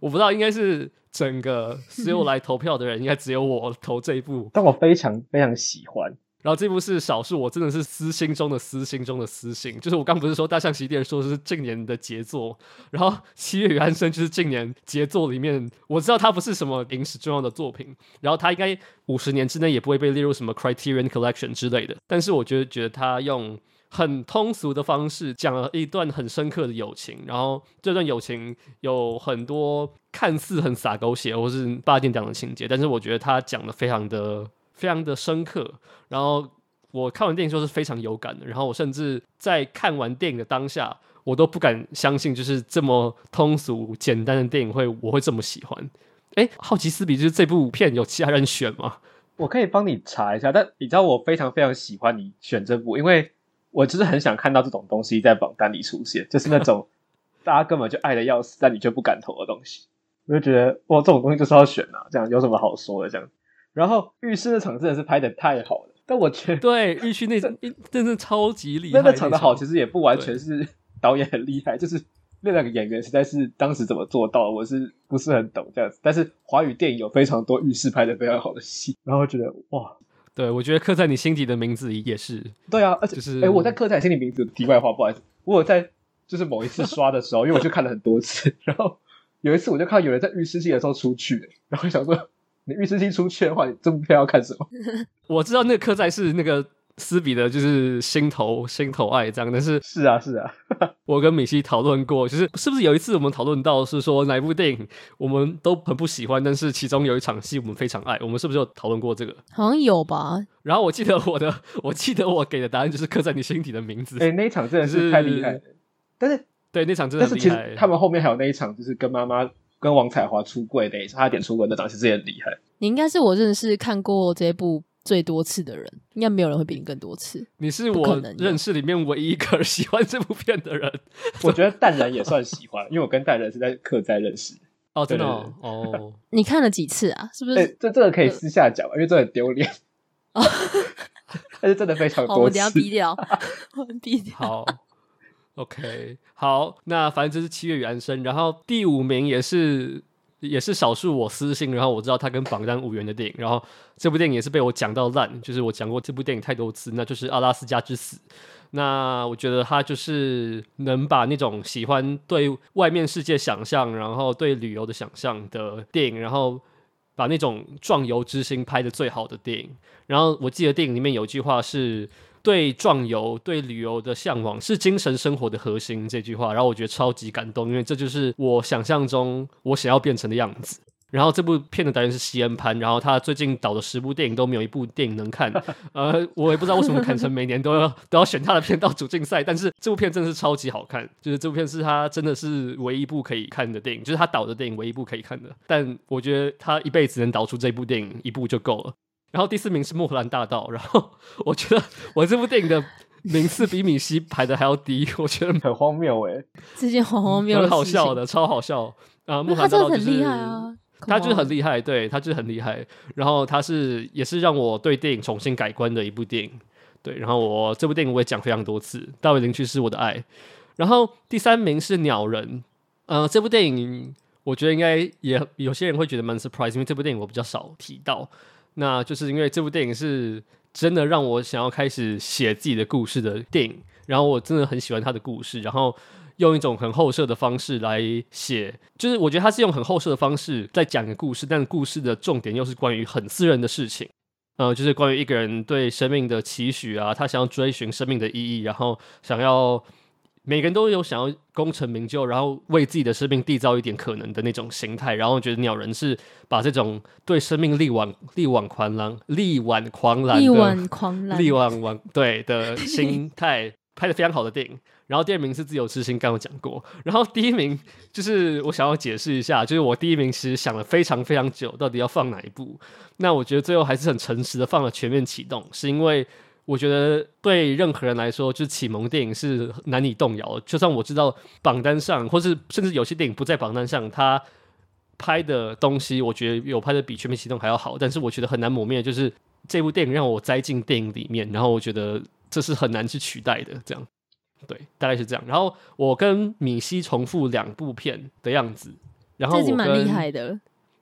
我不知道应该是整个所有来投票的人应该只有我投这一部，但我非常非常喜欢。然后这部是少数，我真的是私心中的私心中的私心。就是我刚不是说《大象席地而坐》说是近年的杰作，然后《七月与安生》就是近年杰作里面，我知道它不是什么影史重要的作品，然后它应该五十年之内也不会被列入什么 Criterion Collection 之类的。但是我觉得，觉得他用很通俗的方式讲了一段很深刻的友情，然后这段友情有很多看似很洒狗血或是八点档的情节，但是我觉得他讲的非常的。非常的深刻，然后我看完电影之后是非常有感的，然后我甚至在看完电影的当下，我都不敢相信，就是这么通俗简单的电影会我会这么喜欢。哎，好奇斯比，就是这部片有其他人选吗？我可以帮你查一下，但你知道我非常非常喜欢你选这部，因为我就是很想看到这种东西在榜单里出现，就是那种 (laughs) 大家根本就爱的要死，但你却不敢投的东西，我就觉得哇，这种东西就是要选啊，这样有什么好说的这样。然后浴室那场真的是拍的太好了，但我觉得对浴室那场真的超级厉害。那个场的好其实也不完全是导演很厉害，就是那两个演员实在是当时怎么做到，我是不是很懂这样子。但是华语电影有非常多浴室拍的非常好的戏，然后觉得哇，对我觉得刻在你心底的名字也是。对啊，而且就是哎，我在刻在你心里名字。题外话，不好意思，我有在就是某一次刷的时候，因为我去看了很多次，然后有一次我就看到有人在浴室戏的时候出去，然后想说。你预知性出去的话，你这部片要看什么？(laughs) 我知道那个刻在是那个斯比的，就是心头心头爱这样，但是是啊是啊，(laughs) 我跟米西讨论过，就是是不是有一次我们讨论到是说哪一部电影我们都很不喜欢，但是其中有一场戏我们非常爱，我们是不是有讨论过这个？好像有吧。然后我记得我的，我记得我给的答案就是刻在你心底的名字。哎、欸，那一场真的是太厉害了。但是对那场真的很厉害。但是其实他们后面还有那一场，就是跟妈妈跟王彩华出柜的，差点出轨那档，其实也很厉害。你应该是我认识看过这部最多次的人，应该没有人会比你更多次。你是我认识里面唯一一个喜欢这部片的人。(laughs) 我觉得淡然也算喜欢，因为我跟淡然是在客栈认识。哦，真的哦。哦你看了几次啊？是不是？欸、这这个可以私下讲，因为这很丢脸。哦，(laughs) 但是真的非常多次。我等下逼掉，(laughs) 我们逼掉。好，OK，好，那反正这是七月与安生，然后第五名也是。也是少数我私信，然后我知道他跟榜单无缘的电影，然后这部电影也是被我讲到烂，就是我讲过这部电影太多次，那就是《阿拉斯加之死》。那我觉得他就是能把那种喜欢对外面世界想象，然后对旅游的想象的电影，然后把那种壮游之心拍得最好的电影。然后我记得电影里面有一句话是。对壮游、对旅游的向往是精神生活的核心。这句话，然后我觉得超级感动，因为这就是我想象中我想要变成的样子。然后这部片的导演是西恩潘，然后他最近导的十部电影都没有一部电影能看。呃，我也不知道为什么坎城每年都要都要选他的片到主竞赛，但是这部片真的是超级好看，就是这部片是他真的是唯一一部可以看的电影，就是他导的电影唯一一部可以看的。但我觉得他一辈子能导出这部电影一部就够了。然后第四名是《穆兰大道》，(laughs) 然后我觉得我这部电影的名次比米西排的还要低，(laughs) 我觉得很荒谬哎，这件荒荒谬，很好笑的，超好笑啊！穆兰大道就是很厉害啊，他就是很厉害，对，他就是很厉害。然后他是也是让我对电影重新改观的一部电影，对。然后我这部电影我也讲非常多次，《大卫林区是我的爱》。然后第三名是《鸟人》，呃，这部电影我觉得应该也有些人会觉得蛮 surprise，因为这部电影我比较少提到。那就是因为这部电影是真的让我想要开始写自己的故事的电影，然后我真的很喜欢他的故事，然后用一种很后设的方式来写，就是我觉得他是用很后设的方式在讲个故事，但故事的重点又是关于很私人的事情，呃，就是关于一个人对生命的期许啊，他想要追寻生命的意义，然后想要。每个人都有想要功成名就，然后为自己的生命缔造一点可能的那种心态，然后我觉得鸟人是把这种对生命力挽力挽狂澜、力挽狂澜、力挽狂澜、力挽狂对的心态拍的非常好的电影。然后第二名是自由之心，刚刚讲过。然后第一名就是我想要解释一下，就是我第一名其实想了非常非常久，到底要放哪一部。那我觉得最后还是很诚实的放了全面启动，是因为。我觉得对任何人来说，就是启蒙电影是难以动摇的。就算我知道榜单上，或是甚至有些电影不在榜单上，他拍的东西，我觉得有拍的比《全面启动》还要好。但是我觉得很难磨灭，就是这部电影让我栽进电影里面，然后我觉得这是很难去取代的。这样，对，大概是这样。然后我跟米西重复两部片的样子，然后我跟，蛮厉害的。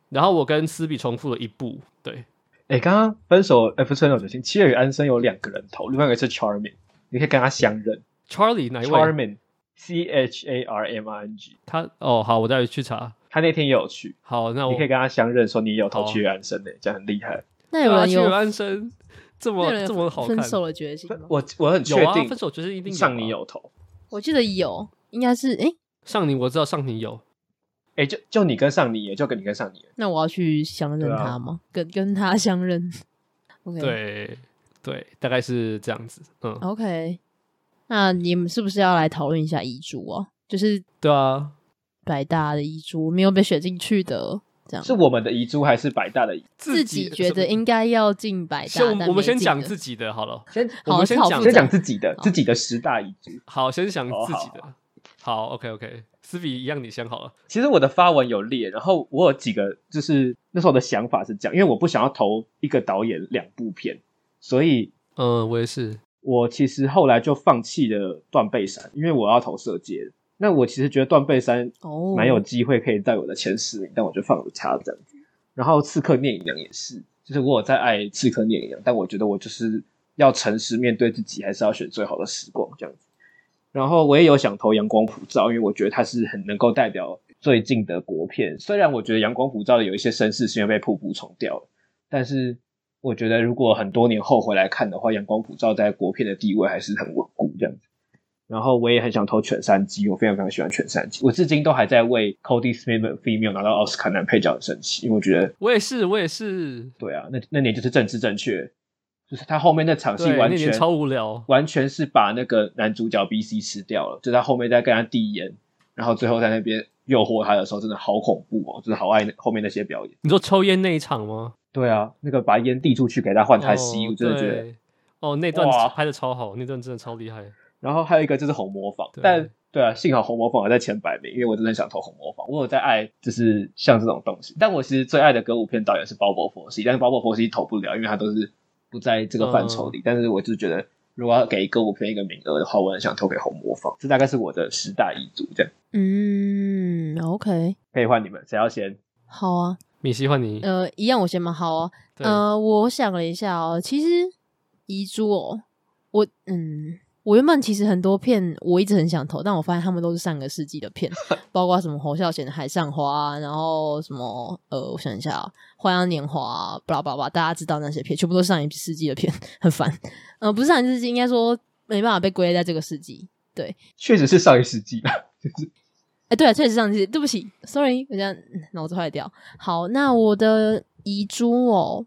然后我跟斯比重复了一部，对。哎，刚刚分手 F 村有决心，七月与安生有两个人头，另外一个是 Charming，你可以跟他相认。Charlie 哪一位？Charming，C H A R M I N G。他哦，好，我待会去查。他那天也有去。好，那我你可以跟他相认，说你有投七月安生呢，这样很厉害。那有人有七月安生这么这么好看？分手的决心？我我很确定，分手决心一定上你有投。我记得有，应该是哎，上你我知道上你有。哎、欸，就就你跟上你，也就跟你跟上你。那我要去相认他吗？啊、跟跟他相认。(laughs) Okay. 对对，大概是这样子。嗯，OK。那你们是不是要来讨论一下遗嘱啊？就是对啊，百大的遗嘱没有被选进去的，这样是我们的遗珠还是百大的？自己觉得应该要进百大。先我们先讲自己的好了，先我们先讲先讲自己的自己的十大遗珠。好，先讲自己的。好，OK OK。斯比一样，你先好了。其实我的发文有列，然后我有几个，就是那时候的想法是这样，因为我不想要投一个导演两部片，所以，嗯，我也是。我其实后来就放弃了《断背山》，因为我要投色戒。那我其实觉得《断背山》哦蛮有机会可以在我的前十名，但我就放了它这样子。然后《刺客聂隐娘》也是，就是我有在爱《刺客聂隐娘》，但我觉得我就是要诚实面对自己，还是要选最好的时光这样子。然后我也有想投《阳光普照》，因为我觉得它是很能够代表最近的国片。虽然我觉得《阳光普照》的有一些声势是因为被瀑布冲掉了，但是我觉得如果很多年后回来看的话，《阳光普照》在国片的地位还是很稳固这样子。然后我也很想投犬山鸡，我非常非常喜欢犬山鸡，我至今都还在为 Cody Smith 的 Female 拿到奥斯卡男配角的生气，因为我觉得我也是，我也是，对啊，那那年就是政治正确，就是他后面那场戏完全超无聊，完全是把那个男主角 BC 吃掉了，就在后面在跟他递烟，然后最后在那边诱惑他的时候，真的好恐怖哦，真的好爱后面那些表演。你说抽烟那一场吗？对啊，那个把烟递出去给他换他吸，哦、我真的觉得哦，那段拍的超好，那段真的超厉害。然后还有一个就是红磨坊，但对啊，幸好红模仿还在前百名，因为我真的想投红模仿。我有在爱，就是像这种东西。但我其实最爱的歌舞片导演是鲍勃·佛西，但是鲍勃·佛西投不了，因为他都是不在这个范畴里。嗯、但是我就觉得，如果要给歌舞片一个名额的话，我很想投给红魔方。这大概是我的十大遗嘱，这样。嗯，OK，可以换你们，谁要先？好啊，米西换你。呃，一样我先吗？好啊。呃，我想了一下哦，其实遗珠哦，我嗯。我原本其实很多片我一直很想投，但我发现他们都是上个世纪的片，(laughs) 包括什么侯孝贤的《海上花》，然后什么呃，我想一下，《花样年华》，巴拉巴拉，大家知道那些片，全部都是上一世纪的片，很烦。(laughs) 呃，不是上一世纪，应该说没办法被归类在这个世纪。对，确实是上一世纪吧。(laughs) 就是，哎，对啊，确实是上一世纪。对不起，sorry，我现在脑子坏掉。好，那我的遗珠哦，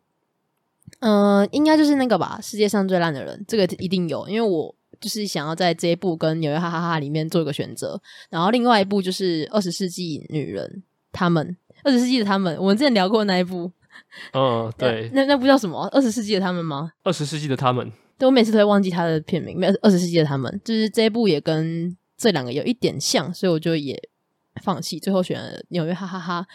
嗯、呃，应该就是那个吧，《世界上最烂的人》，这个一定有，因为我。就是想要在这一部跟纽约哈哈哈里面做一个选择，然后另外一部就是二十世纪女人，他们二十世纪的他们，我们之前聊过那一部，嗯，(laughs) 对，那那部叫什么？二十世纪的他们吗？二十世纪的他们，对，我每次都会忘记他的片名。没有二十世纪的他们，就是这一部也跟这两个有一点像，所以我就也放弃，最后选了纽约哈哈哈。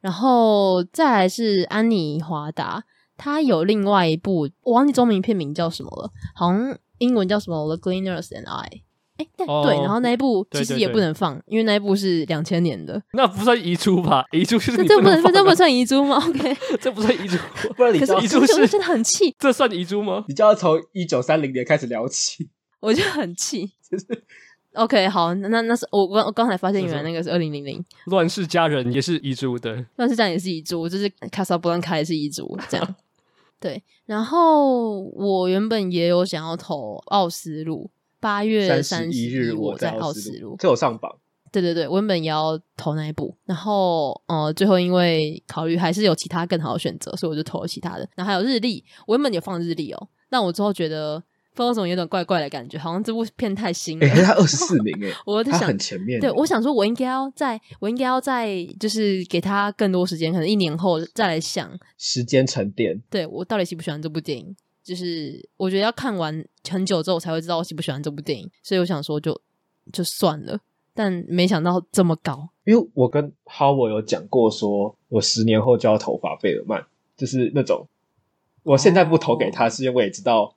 然后再来是安妮华达，她有另外一部，我忘记中文片名叫什么了，好像。英文叫什么？The Gleaners and I。哎，对，然后那一部其实也不能放，因为那一部是两千年的。那不算遗珠吧？(laughs) 遗珠是这不能，这不算遗珠吗？(laughs) OK，这不算遗珠。不然你可是遗珠是真的很气。这算遗珠吗？你就要从一九三零年开始聊起。我就很气。就是 OK，好，那那是我刚我刚才发现，原来那个是二零零零。乱世佳人也是遗珠的。乱世佳人也是遗珠，就是卡萨布兰卡也是遗珠，这样。对，然后我原本也有想要投奥斯陆，八月三十一日我在奥斯陆，这有上榜。对对对，我原本也要投那一部，然后呃，最后因为考虑还是有其他更好的选择，所以我就投了其他的。然后还有日历，我原本有放日历哦，但我之后觉得。不知道怎么有点怪怪的感觉，好像这部片太新了。哎、欸，他二十四名哎，(laughs) 我在想他很前面。对，我想说，我应该要在，我应该要在，就是给他更多时间，可能一年后再来想时间沉淀。对，我到底喜不喜欢这部电影？就是我觉得要看完很久之后，我才会知道我喜不喜欢这部电影。所以我想说就，就就算了。但没想到这么高，因为我跟 Howard 有讲过说，说我十年后就要投法贝尔曼，就是那种我现在不投给他，是因为我也知道。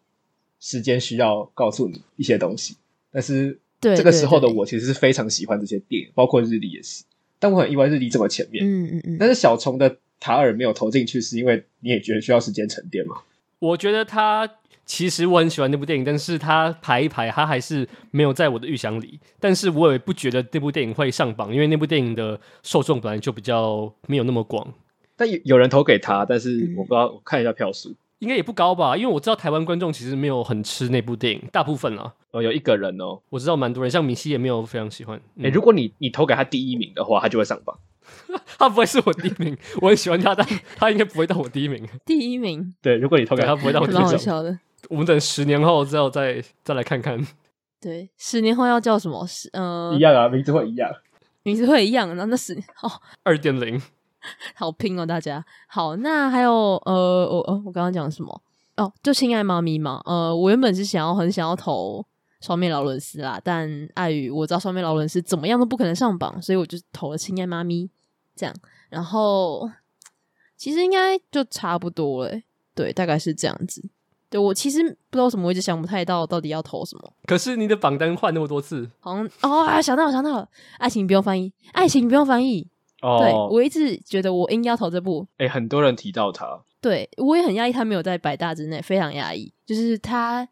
时间需要告诉你一些东西，但是这个时候的我其实是非常喜欢这些电影，包括日历也是。但我很意外日历这么前面，嗯嗯嗯。但是小虫的塔尔没有投进去，是因为你也觉得需要时间沉淀吗？我觉得他其实我很喜欢那部电影，但是他排一排，他还是没有在我的预想里。但是我也不觉得这部电影会上榜，因为那部电影的受众本来就比较没有那么广。但有有人投给他，但是我不知道，我看一下票数。应该也不高吧，因为我知道台湾观众其实没有很吃那部电影，大部分啊，哦，有一个人哦，我知道蛮多人，像米西也没有非常喜欢。哎、嗯欸，如果你你投给他第一名的话，他就会上榜。(laughs) 他不会是我第一名，(laughs) 我很喜欢他，但他应该不会到我第一名。第一名，对，如果你投给他，不会到我第一名。蛮好笑的。我们等十年后之后再再来看看。对，十年后要叫什么？是呃，一样啊，名字会一样，名字会一样。然后那十年哦，二点零，(laughs) 好拼哦，大家好。那还有呃，我哦，我刚刚讲什么？哦，就亲爱妈咪嘛，呃，我原本是想要很想要投双面劳伦斯啦，但碍于我知道双面劳伦斯怎么样都不可能上榜，所以我就投了亲爱妈咪这样。然后其实应该就差不多了，对，大概是这样子。对，我其实不知道什么，我一直想不太到到底要投什么。可是你的榜单换那么多次，好像哦，啊，想到了，想到了，爱情不用翻译，爱情不用翻译。哦，对，我一直觉得我应该要投这部。哎、欸，很多人提到他。对，我也很压抑，他没有在百大之内，非常压抑。就是他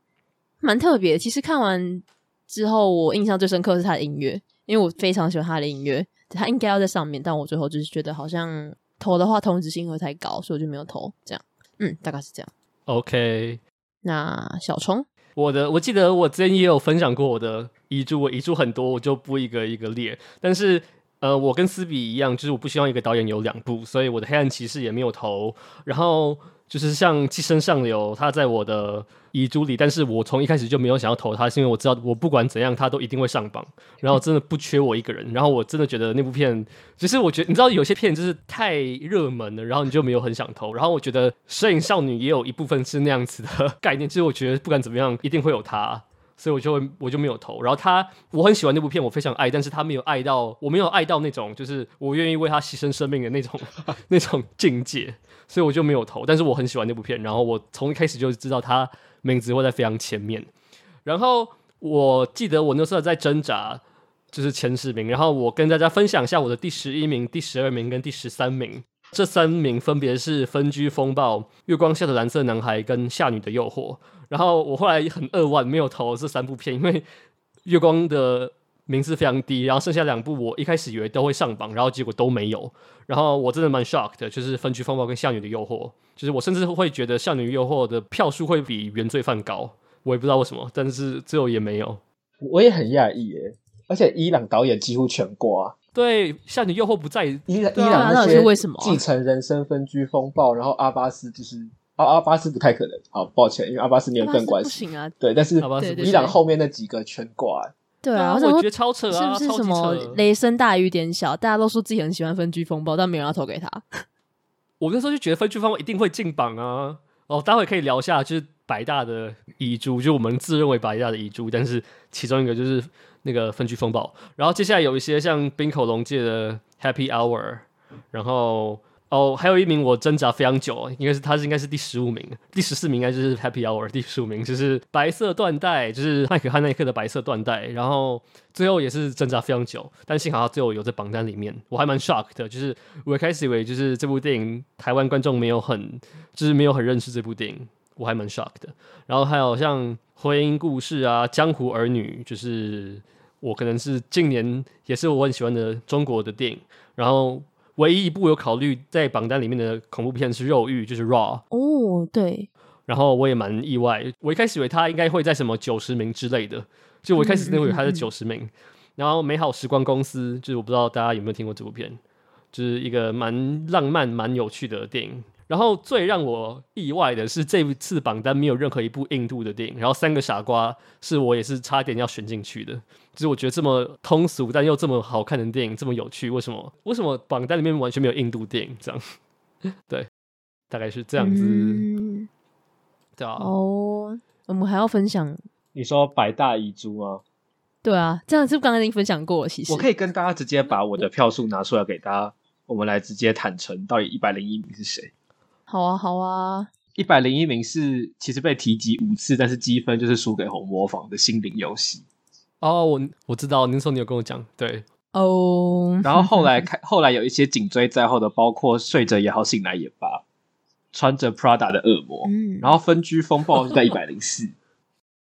蛮特别。其实看完之后，我印象最深刻是他的音乐，因为我非常喜欢他的音乐。他应该要在上面，但我最后就是觉得好像投的话，同质性会太高，所以我就没有投。这样，嗯，大概是这样。OK，那小虫，我的我记得我之前也有分享过我的遗珠，我遗珠很多，我就不一个一个列。但是呃，我跟斯比一样，就是我不希望一个导演有两部，所以我的黑暗骑士也没有投。然后就是像寄生上流，他在我的。遗嘱里，但是我从一开始就没有想要投他，是因为我知道我不管怎样，他都一定会上榜。然后真的不缺我一个人。然后我真的觉得那部片，其实我觉得你知道有些片就是太热门了，然后你就没有很想投。然后我觉得《摄影少女》也有一部分是那样子的 (laughs) 概念，其实我觉得不管怎么样，一定会有他，所以我就我就没有投。然后他，我很喜欢那部片，我非常爱，但是他没有爱到，我没有爱到那种就是我愿意为他牺牲生命的那种 (laughs) 那种境界，所以我就没有投。但是我很喜欢那部片，然后我从一开始就知道他。名字会在非常前面，然后我记得我那时候在挣扎，就是前十名，然后我跟大家分享一下我的第十一名、第十二名跟第十三名，这三名分别是《分居风暴》、《月光下的蓝色男孩》跟《夏女的诱惑》。然后我后来很扼腕，没有投这三部片，因为《月光》的名字非常低，然后剩下两部我一开始以为都会上榜，然后结果都没有。然后我真的蛮 shocked 的，就是《分居风暴》跟《夏女的诱惑》，就是我甚至会觉得《夏女的诱惑》的票数会比《原罪犯》高，我也不知道为什么，但是最后也没有。我也很讶异耶，而且伊朗导演几乎全挂啊。对，《像你诱惑》不在伊伊朗那些为什么？继承人生分居风暴，然后阿巴斯就是阿、啊、阿巴斯不太可能，好抱歉，因为阿巴斯年份关系。不行啊。对，但是伊朗后面那几个全挂。对啊，我觉得超扯啊！是不是什么雷声大雨点小？大家都说自己很喜欢分居风暴，但没有人要投给他。我那时候就觉得分居风暴一定会进榜啊！哦，待会可以聊一下，就是百大的遗珠，就我们自认为百大的遗珠，但是其中一个就是那个分区风暴。然后接下来有一些像滨口龙介的 Happy Hour，然后。哦，还有一名我挣扎非常久，应该是他是应该是第十五名，第十四名应该就是 Happy Hour，第十五名就是白色缎带，就是麦可汉奈克的白色缎带，然后最后也是挣扎非常久，但幸好他最后有在榜单里面，我还蛮 shock 的，就是我一开始以为就是这部电影台湾观众没有很，就是没有很认识这部电影，我还蛮 shock 的。然后还有像婚姻故事啊，江湖儿女，就是我可能是近年也是我很喜欢的中国的电影，然后。唯一一部有考虑在榜单里面的恐怖片是《肉欲》，就是《Raw》。哦，对。然后我也蛮意外，我一开始以为他应该会在什么九十名之类的，就我一开始认为他是九十名。嗯嗯嗯。然后《美好时光公司》，就是我不知道大家有没有听过这部片，就是一个蛮浪漫、蛮有趣的电影。然后最让我意外的是，这次榜单没有任何一部印度的电影。然后《三个傻瓜》是我也是差点要选进去的。就是我觉得这么通俗但又这么好看的电影，这么有趣，为什么？(laughs) 为什么榜单里面完全没有印度电影？这样，对，大概是这样子。嗯、对啊。哦，我们还要分享？你说百大遗珠吗？对啊，这样是不是刚刚已经分享过了？其实我可以跟大家直接把我的票数拿出来给大家，我们来直接坦诚，到底一百零一名是谁？好啊，好啊，一百零一名是其实被提及五次，但是积分就是输给红魔坊的心灵游戏。哦，我我知道，那时候你有跟我讲，对哦。(laughs) 然后后来看，后来有一些紧追在后的，包括睡着也好，醒来也罢，穿着 Prada 的恶魔，嗯，然后分居风暴是在一百零四。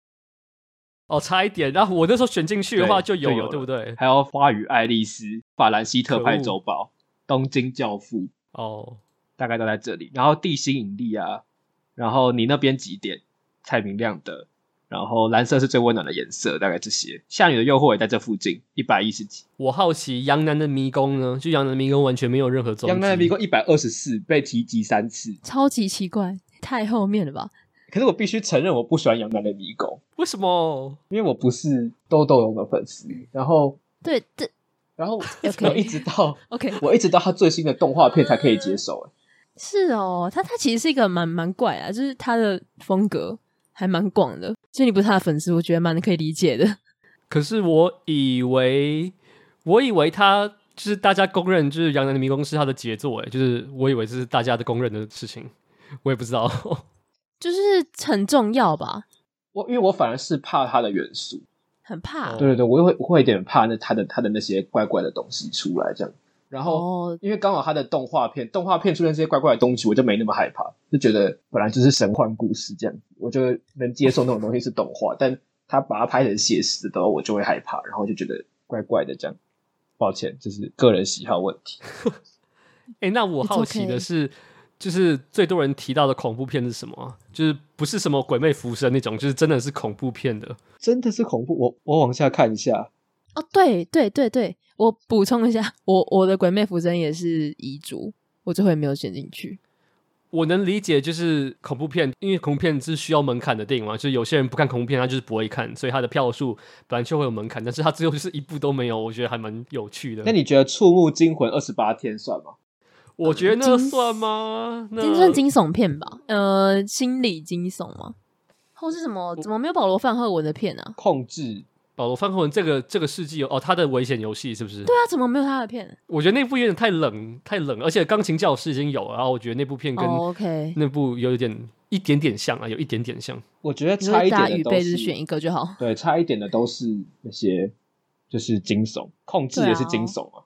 (laughs) 哦，差一点。然后我那时候选进去的话就有了，对，就有了，对不对？还有花与爱丽丝、法兰西特派周报、东京教父，哦。大概都在这里，然后地心引力啊，然后你那边几点？蔡明亮的，然后蓝色是最温暖的颜色，大概这些。下雨的诱惑也在这附近，一百一十几。我好奇杨楠的迷宫呢？就杨楠的迷宫完全没有任何踪迹。杨楠的迷宫一百二十四，被提及三次，超级奇怪，太后面了吧？可是我必须承认，我不喜欢杨楠的迷宫。为什么？因为我不是豆豆龙的粉丝。然后，对对，然后 (laughs) 我一直到 (laughs) OK，我一直到他最新的动画片才可以接受。是哦，他他其实是一个蛮蛮怪啊，就是他的风格还蛮广的。所以你不是他的粉丝，我觉得蛮可以理解的。(laughs) 可是我以为，我以为他就是大家公认，就是《羊男的迷宫》是他的杰作，哎，就是我以为这是大家的公认的事情，我也不知道，(laughs) 就是很重要吧？我因为我反而是怕他的元素，很怕。对对对，我会我会有点怕那他的他的那些怪怪的东西出来这样。然后，因为刚好他的动画片，动画片出现这些怪怪的东西，我就没那么害怕，就觉得本来就是神幻故事这样子，我就能接受那种东西是动画，但他把它拍成写实的时候，我就会害怕，然后就觉得怪怪的这样。抱歉，就是个人喜好问题。哎、欸，那我好奇的是，okay. 就就是最多人提到的恐怖片是什么？就是不是什么鬼魅浮生那种，就是真的是恐怖片的，真的是恐怖。我我往下看一下。哦，对对对对，我补充一下，我我的鬼魅浮生也是遗嘱，我最后也没有选进去。我能理解，就是恐怖片，因为恐怖片是需要门槛的电影嘛，就是有些人不看恐怖片，他就是不会看，所以他的票数本来就会有门槛。但是他最后就是一部都没有，我觉得还蛮有趣的。那你觉得《触目惊魂二十八天》算吗？我觉得那算吗？那算惊悚片吧？呃，心理惊悚吗？或是什么？怎么没有保罗范赫文的片啊？控制。保罗·范霍文这个这个世纪有哦，他的危险游戏是不是？对啊，怎么没有他的片？我觉得那部有点太冷，太冷，而且钢琴教师已经有了，然后我觉得那部片跟 OK 那部有一点一点点像啊，有一点点像。我觉得差一点的都是，选一个就好。对，差一点的都是那些就是惊悚，控制也是惊悚啊。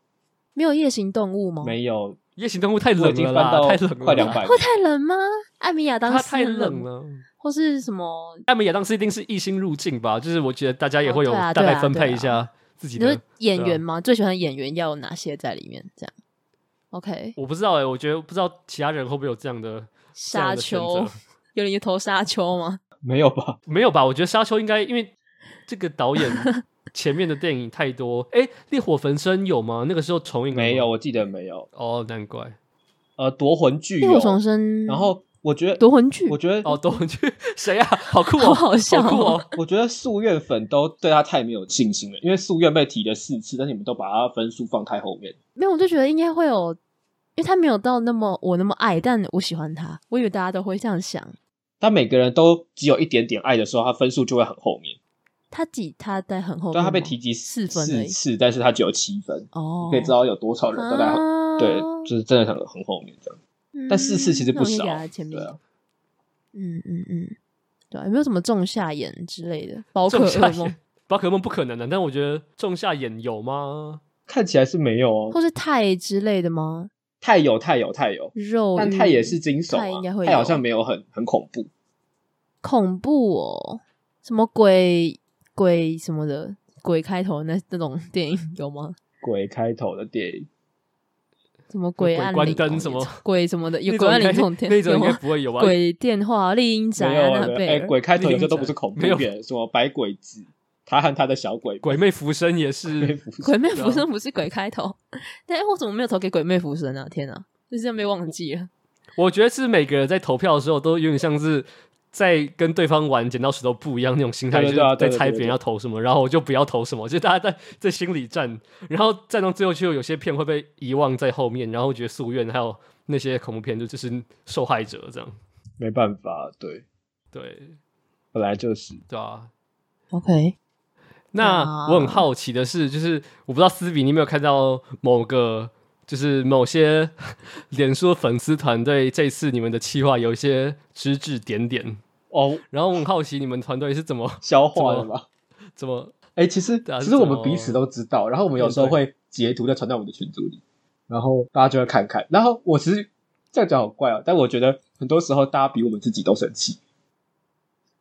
没有夜行动物吗？没有，夜行动物太冷了啦，太冷了，快两百，会太冷吗？艾米亚当时太冷了。或是什么？艾米亚当斯一定是一心入境吧？就是我觉得大家也会有大概分配一下自己的演员吗？最喜欢的演员要有哪些在里面？这样，OK？我不知道哎，我觉得不知道其他人会不会有这样的沙丘？有人投沙丘吗？(laughs) 没有吧？(laughs) 没有吧？我觉得沙丘应该因为这个导演 (laughs) 前面的电影太多。哎，烈火焚身有吗？那个时候重映没有？我记得没有。哦，难怪。呃，夺魂锯烈火重生，然后。我觉得夺魂剧，我觉得哦，夺魂剧 (laughs) 谁啊？(laughs) 好酷哦，好笑哦！我觉得宿怨粉都对他太没有信心了，因为宿怨被提了四次，但你们都把他分数放太后面。没有，我就觉得应该会有，因为他没有到那么我那么爱，但我喜欢他。我以为大家都会这样想。当每个人都只有一点点爱的时候，他分数就会很后面。他几？他在很后面，但他被提及四分四次，但是他只有七分哦，可以知道有多少人都在、啊、对，就是真的很很后面这样。嗯、但四次其实不少，对啊。嗯嗯嗯，对，有没有什么仲夏眼之类的？宝可梦，(laughs) 宝可梦不可能的，但我觉得仲夏眼有吗？看起来是没有哦，或是钛之类的吗？钛有，钛有，钛有肉，但钛也是惊悚啊，钛好像没有很很恐怖，恐怖哦，什么鬼鬼什么的鬼开头那那种电影有吗？鬼开头的电影。什么鬼暗关灯什么鬼什么的，有鬼暗灵这种电，那种应该不会有吧？鬼电话、丽音宅啊，哎，鬼开头有些都不是恐怖片，什么百鬼子，他和他的小鬼，鬼魅浮生也是，鬼魅浮生不是鬼开头，但我怎么没有投给鬼魅浮生啊？天啊，就这样被忘记了。我觉得是每个人在投票的时候都有点像是。在跟对方玩剪刀石头布一样那种心态，就是在猜别人要投什么，然后我就不要投什么，(laughs) 就大家在在心里战，然后战到最后就有些片会被遗忘在后面，然后觉得夙愿还有那些恐怖片就就是受害者这样，没办法，对。对，本来就是。对啊。OK，那我很好奇的是，就是我不知道斯比你有没有看到某个。就是某些 (laughs) 脸书粉丝团队这次你们的企划有一些指指点点哦，然后我很好奇你们团队是怎么消化的吧？怎么？哎、欸，其实其实我们彼此都知道，然后我们有时候会截图再传到我们的群组里，然后大家就会看看。然后我其实这样讲好怪啊，但我觉得很多时候大家比我们自己都生气，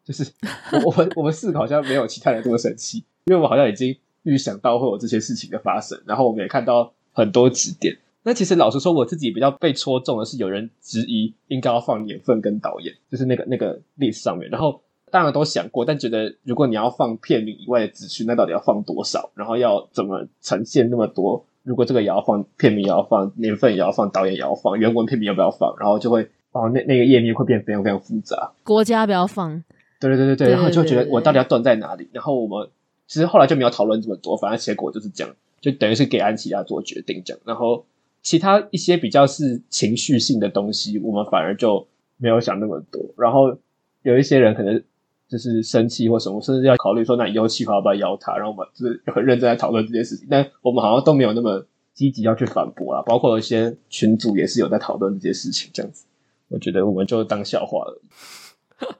就是我我们我们四个好像没有其他人这么生气，因为我们好像已经预想到会有这些事情的发生，然后我们也看到。很多指点，那其实老实说，我自己比较被戳中的是有人质疑应该要放年份跟导演，就是那个那个 list 上面。然后当然都想过，但觉得如果你要放片名以外的资讯，那到底要放多少？然后要怎么呈现那么多？如果这个也要放，片名也要放，年份也要放，导演也要放，原文片名要不要放？然后就会哦，那那个页面会变非常非常复杂。国家不要放，对对对对对，然后就觉得我到底要断在哪里？然后我们其实后来就没有讨论这么多，反正结果就是这样。就等于是给安琪拉做决定这样，然后其他一些比较是情绪性的东西，我们反而就没有想那么多。然后有一些人可能就是生气或什么，甚至要考虑说，那以后企划要不要邀他？然后我们就是很认真在讨论这件事情，但我们好像都没有那么积极要去反驳啊。包括有一些群组也是有在讨论这件事情，这样子，我觉得我们就当笑话了。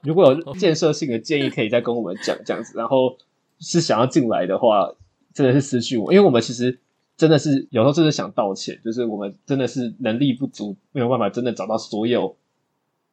如果有建设性的建议，可以再跟我们讲这样子。然后是想要进来的话。真的是失去我，因为我们其实真的是有时候真的想道歉，就是我们真的是能力不足，没有办法真的找到所有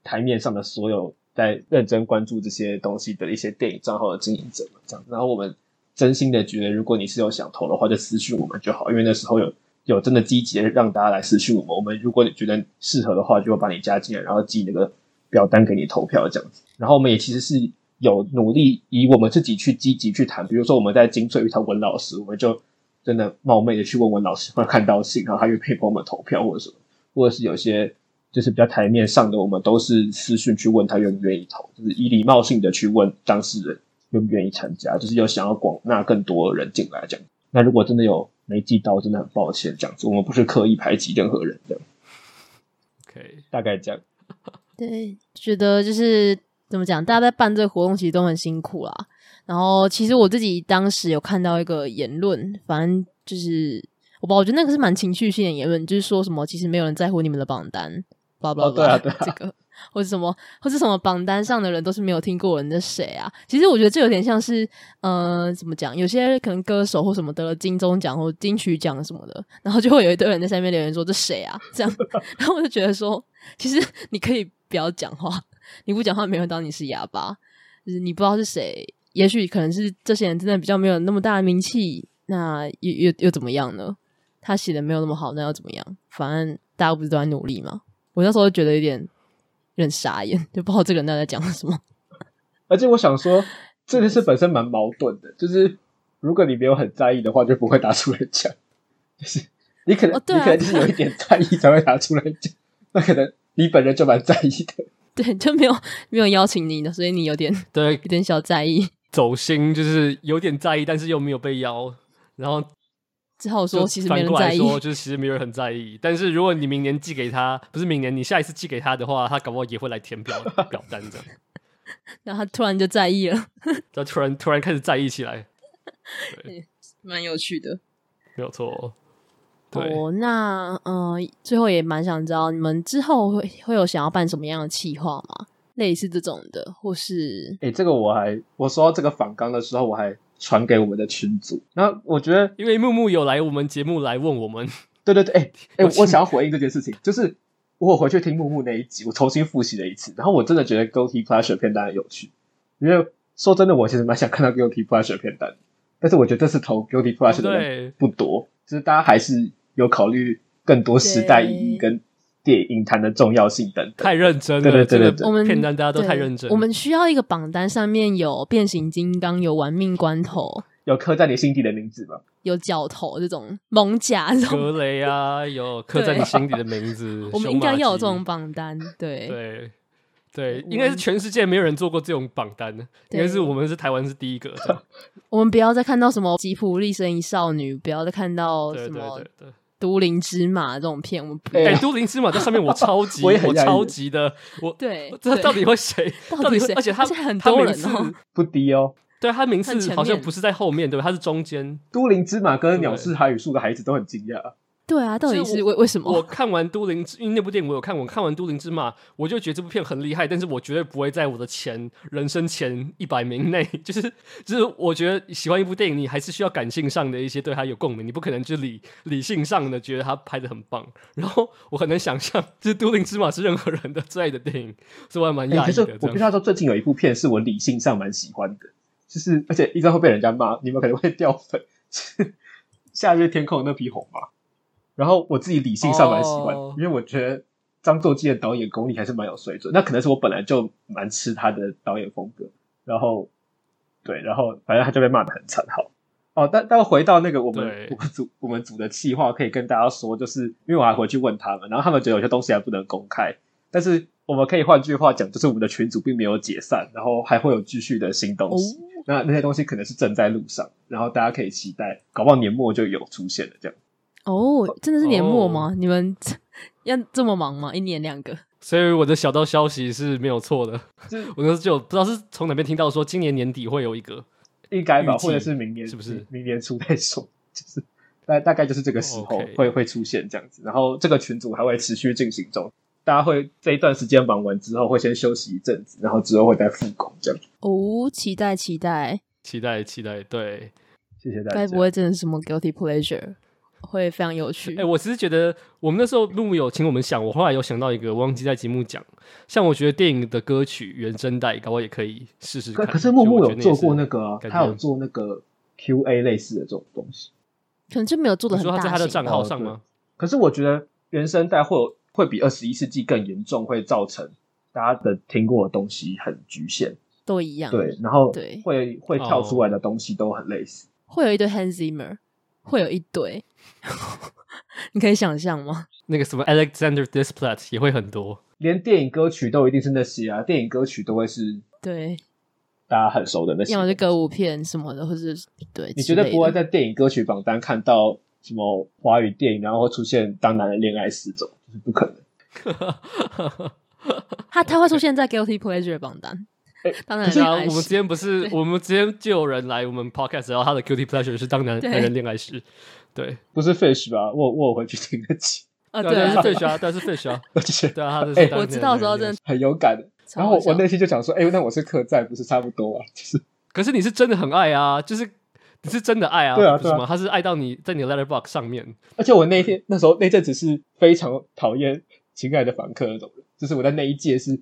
台面上的所有在认真关注这些东西的一些电影账号的经营者这样。然后我们真心的觉得，如果你是有想投的话，就私讯我们就好，因为那时候有有真的积极的让大家来私讯我们。我们如果你觉得适合的话，就会把你加进来，然后寄那个表单给你投票这样子。然后我们也其实是有努力以我们自己去积极去谈，比如说我们在精粹遇到文老师，我们就真的冒昧的去问文老师，或者看到信，然后他愿意帮我们投票或者什么，或者是有些。就是比较台面上的，我们都是私讯去问他愿不愿意投，就是以礼貌性的去问当事人愿不愿意参加，就是有想要广纳更多人进来这样。那如果真的有没寄到，真的很抱歉这样子，我们不是刻意排挤任何人这样。OK，大概这样。对，觉得就是怎么讲，大家在办这个活动其实都很辛苦啦。然后其实我自己当时有看到一个言论，反正就是我不知道，我觉得那个是蛮情绪性的言论，就是说什么其实没有人在乎你们的榜单。blah blah, 哦，对啊，对啊，这个或者什么，或者什么榜单上的人都是没有听过人的谁啊？其实我觉得这有点像是，呃，怎么讲？有些可能歌手或什么得了金钟奖或金曲奖什么的，然后就会有一堆人在下面留言说这谁啊？这样，(laughs) 然后我就觉得说，其实你可以不要讲话，你不讲话没人当你是哑巴，就是你不知道是谁，也许可能是这些人真的比较没有那么大的名气，那又又又怎么样呢？他写的没有那么好，那又怎么样？反正大家不是都在努力吗？我那时候就觉得有点有点傻眼，就不知道这个人在讲什么。(laughs) 而且我想说，这件事本身蛮矛盾的，就是如果你没有很在意的话，就不会拿出来讲。就是你可能、哦啊、你可能就是有一点在意才会拿出来讲，那可能你本人就蛮在意的。对，(laughs) 就没有没有邀请你的，所以你有点 (laughs) 对有点小在意，(laughs) 走心就是有点在意，但是又没有被邀，然后。只好说，其实没人在意。说，就是其实没有人很在意。但是如果你明年寄给他，不是明年，你下一次寄给他的话，他搞不好也会来填表表单这样。然后他突然就在意了，他突然突然开始在意起来，对，蛮有趣的，没有错。哦，oh, 那嗯、呃，最后也蛮想知道，你们之后会会有想要办什么样的企划吗？类似这种的，或是……哎、欸，这个我还我说到这个访纲的时候，我还。传给我们的群组，那我觉得，因为木木有来我们节目来问我们，对对对，哎、欸、(laughs) 哎、欸，我想要回应这件事情，就是我回去听木木那一集，我重新复习了一次，然后我真的觉得 Guilty Pleasure 片单很有趣，因为说真的，我其实蛮想看到 Guilty Pleasure 片单，但是我觉得这次投 Guilty Pleasure 的人不多，就是大家还是有考虑更多时代意义跟。电影坛的重要性等等，太认真了。对对对对对，我们片单大家都太认真。我们需要一个榜单，上面有变形金刚，有玩命关头，有刻在你心底的名字吗？有角头这种猛甲这种，格雷啊，有刻在你心底的名字。(laughs) 我们应该要有这种榜单，对对对，应该是全世界没有人做过这种榜单的，应该是我们是台湾是第一个。(laughs) 我们不要再看到什么吉普力声音少女，不要再看到什么。都灵芝马这种片，我们哎、欸，都灵芝马在上面，(laughs) 我超级我，我超级的，我对，这到底会谁？(laughs) 到底谁？而且他很多人哦，不低哦。对，他名次好像不是在后面，对吧？他是中间。都灵芝马跟鸟是海语树的孩子都很惊讶。对啊，到底是为为什么？我看完《都灵之》，因为那部电影我有看，我看完《都灵之马》，我就觉得这部片很厉害，但是我绝对不会在我的前人生前一百名内。就 (laughs) 是就是，我觉得喜欢一部电影，你还是需要感性上的一些对它有共鸣，你不可能就理理性上的觉得它拍的很棒。然后我很难想象，就是《都灵之马》是任何人的最爱的电影，所以我还蛮讶异的。我跟他说，最近有一部片是我理性上蛮喜欢的，就是而且一直会被人家骂，你们可能会掉粉，《夏日天空》那匹红马。然后我自己理性上蛮喜欢，oh. 因为我觉得张作骥的导演功力还是蛮有水准。那可能是我本来就蛮吃他的导演风格。然后，对，然后反正他就被骂的很惨。好，哦，但但回到那个我们我们组我们组的企划，可以跟大家说，就是因为我还回去问他们，然后他们觉得有些东西还不能公开。但是我们可以换句话讲，就是我们的群组并没有解散，然后还会有继续的新东西。Oh. 那那些东西可能是正在路上，然后大家可以期待，搞不好年末就有出现了这样。哦，真的是年末吗？Oh. 你们 (laughs) 要这么忙吗？一年两个，所以我的小道消息是没有错的。(laughs) 我那时候就不知道是从哪边听到说，今年年底会有一个，应该吧，或者是明年，是不是？明年初再说，就是 (laughs) 大大概就是这个时候会.会出现这样子。然后这个群组还会持续进行中，大家会这一段时间忙完之后会先休息一阵子，然后之后会再复工这样。哦，期待期待期待期待，对，谢谢大家。该不会真的是什么 guilty pleasure？会非常有趣。哎、欸，我只是觉得我们那时候木木有请我们想，我后来有想到一个，我忘记在节目讲。像我觉得电影的歌曲原声带，搞我也可以试试看。可是木木有做过那个，他有做那个 Q A 类似的这种东西。可能就没有做的你很大型。说他在他的账号上吗？可是我觉得原声带会有会比二十一世纪更严重，会造成大家的听过的东西很局限，都一样。对，然后对会会跳出来的东西都很类似。会有一堆 Hans Zimmer，会有一堆，(laughs) 你可以想象吗？那个什么 Alexander Desplat 也会很多，连电影歌曲都一定是那些啊，电影歌曲都会是对，大家很熟的那些。要么是歌舞片什么的，或是对，你绝对不会在电影歌曲榜单看到什么华语电影，然后会出现《当男人恋爱时》这种，就是不可能。(laughs) 他他会出现在 Guilty Pleasure 榜单。欸、(laughs) 当然，然后我们之前不是，我们之前就有人来我们 podcast，然后他的 Guilty Pleasure 是《当男男人恋爱时》，对，不是 Fish 吧？我我回去听得起。啊，对，是 Fish 啊，对，是 Fish 啊，对啊，(laughs) 他的。哎，我知道的时候真的很有感。然后我我内心就想说，哎，那我是客栈，不是差不多啊？就是，可是你是真的很爱啊，就是你是真的爱啊，对啊，是吗？他是爱到你在你的 Letterbox 上面。而且我那天那时候那阵子是非常讨厌《亲爱的访客》那种人，就是我在那一届是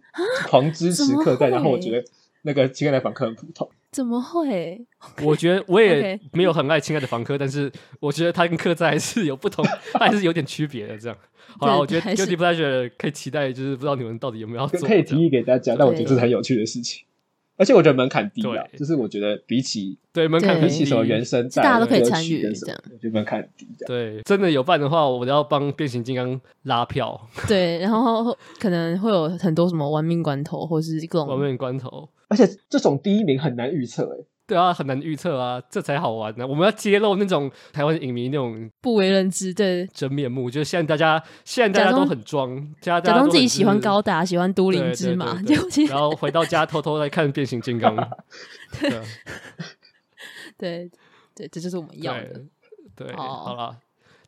狂支持客栈，然后我觉得。那个亲爱的房客很普通，怎么会？我觉得我也没有很爱亲爱的房客，但是我觉得他跟客栈还是有不同，(laughs) 还是有点区别的。这样，好了，我觉得 Guilty Pleasure 可以期待，就是不知道你们到底有没有要做，可以提议给大家。但我觉得这是很有趣的事情，而且我觉得门槛低啊，就是我觉得比起对门槛比起什么原声带，大家都可以参与，这样我觉得门槛低。对，真的有办的话，我都要帮变形金刚拉票。(laughs) 对，然后可能会有很多什么玩命关头，或是各种玩命关头。而且这种第一名很难预测诶，对啊，很难预测啊，这才好玩呢。我们要揭露那种台湾影迷那种不为人知的真面目，就是现在大家现在大家都很装，假装自己喜欢高达，喜欢都灵之马，然后回到家偷偷来看变形金刚。(laughs) 对对对，这就是我们要的。对，好了。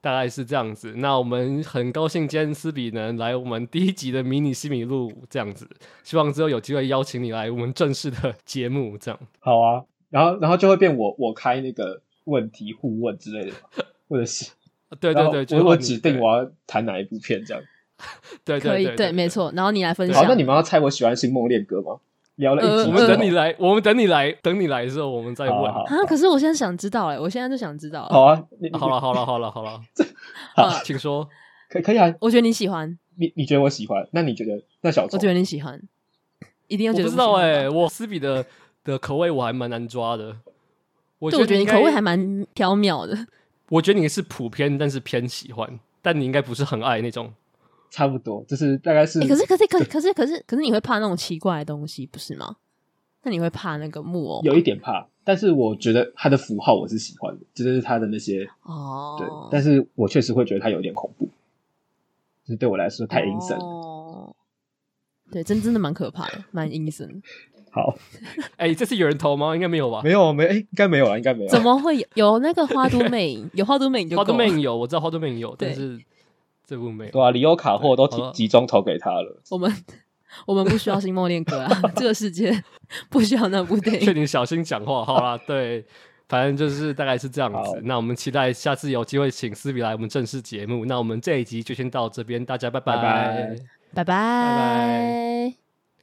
大概是这样子，那我们很高兴今天斯比能来我们第一集的迷你西米露这样子，希望之后有机会邀请你来我们正式的节目这样。好啊，然后然后就会变我我开那个问题互问之类的，或者是 (laughs) 对对对，我我指定我要谈哪一部片这样。(laughs) 对，可以对，没错。然后你来分享。好，那你们要猜我喜欢星梦恋歌吗？聊了一集，我们等你来，我们等你来，等你来的时候，我们再问啊。可是我现在想知道，哎，我现在就想知道。好啊，好了，好了，好了，好了，(laughs) 好，请说。可可以啊？我觉得你喜欢，你你觉得我喜欢？那你觉得那小虫？我觉得你喜欢，一定要觉得。我不知道哎，我斯比的的口味我还蛮难抓的。我觉得你口味还蛮飘渺的。我觉得你是普遍，但是偏喜欢，但你应该不是很爱那种。差不多，就是大概是。可是可是可可是可是可是你会怕那种奇怪的东西，不是吗？那你会怕那个木偶？有一点怕，但是我觉得它的符号我是喜欢的，就是它的那些哦。对，但是我确实会觉得它有点恐怖，就是对我来说太阴森。哦，对，真真的蛮可怕的，蛮阴森。好，(laughs) 哎、欸，这次有人投吗？应该没有吧？没有，没，哎、欸，应该没有啊，应该没有。怎么会有？有那个花都魅影，有花都魅影就。花都魅影有，我知道花都魅影有，但是这部没有。对啊，里欧卡货都集集中投给他了。我们。我们不需要星梦恋歌啊，(laughs) 这个世界不需要那部电影。劝你小心讲话，好啦，(laughs) 对，反正就是大概是这样子。那我们期待下次有机会请思比来我们正式节目。那我们这一集就先到这边，大家拜拜，拜拜，拜拜。拜拜。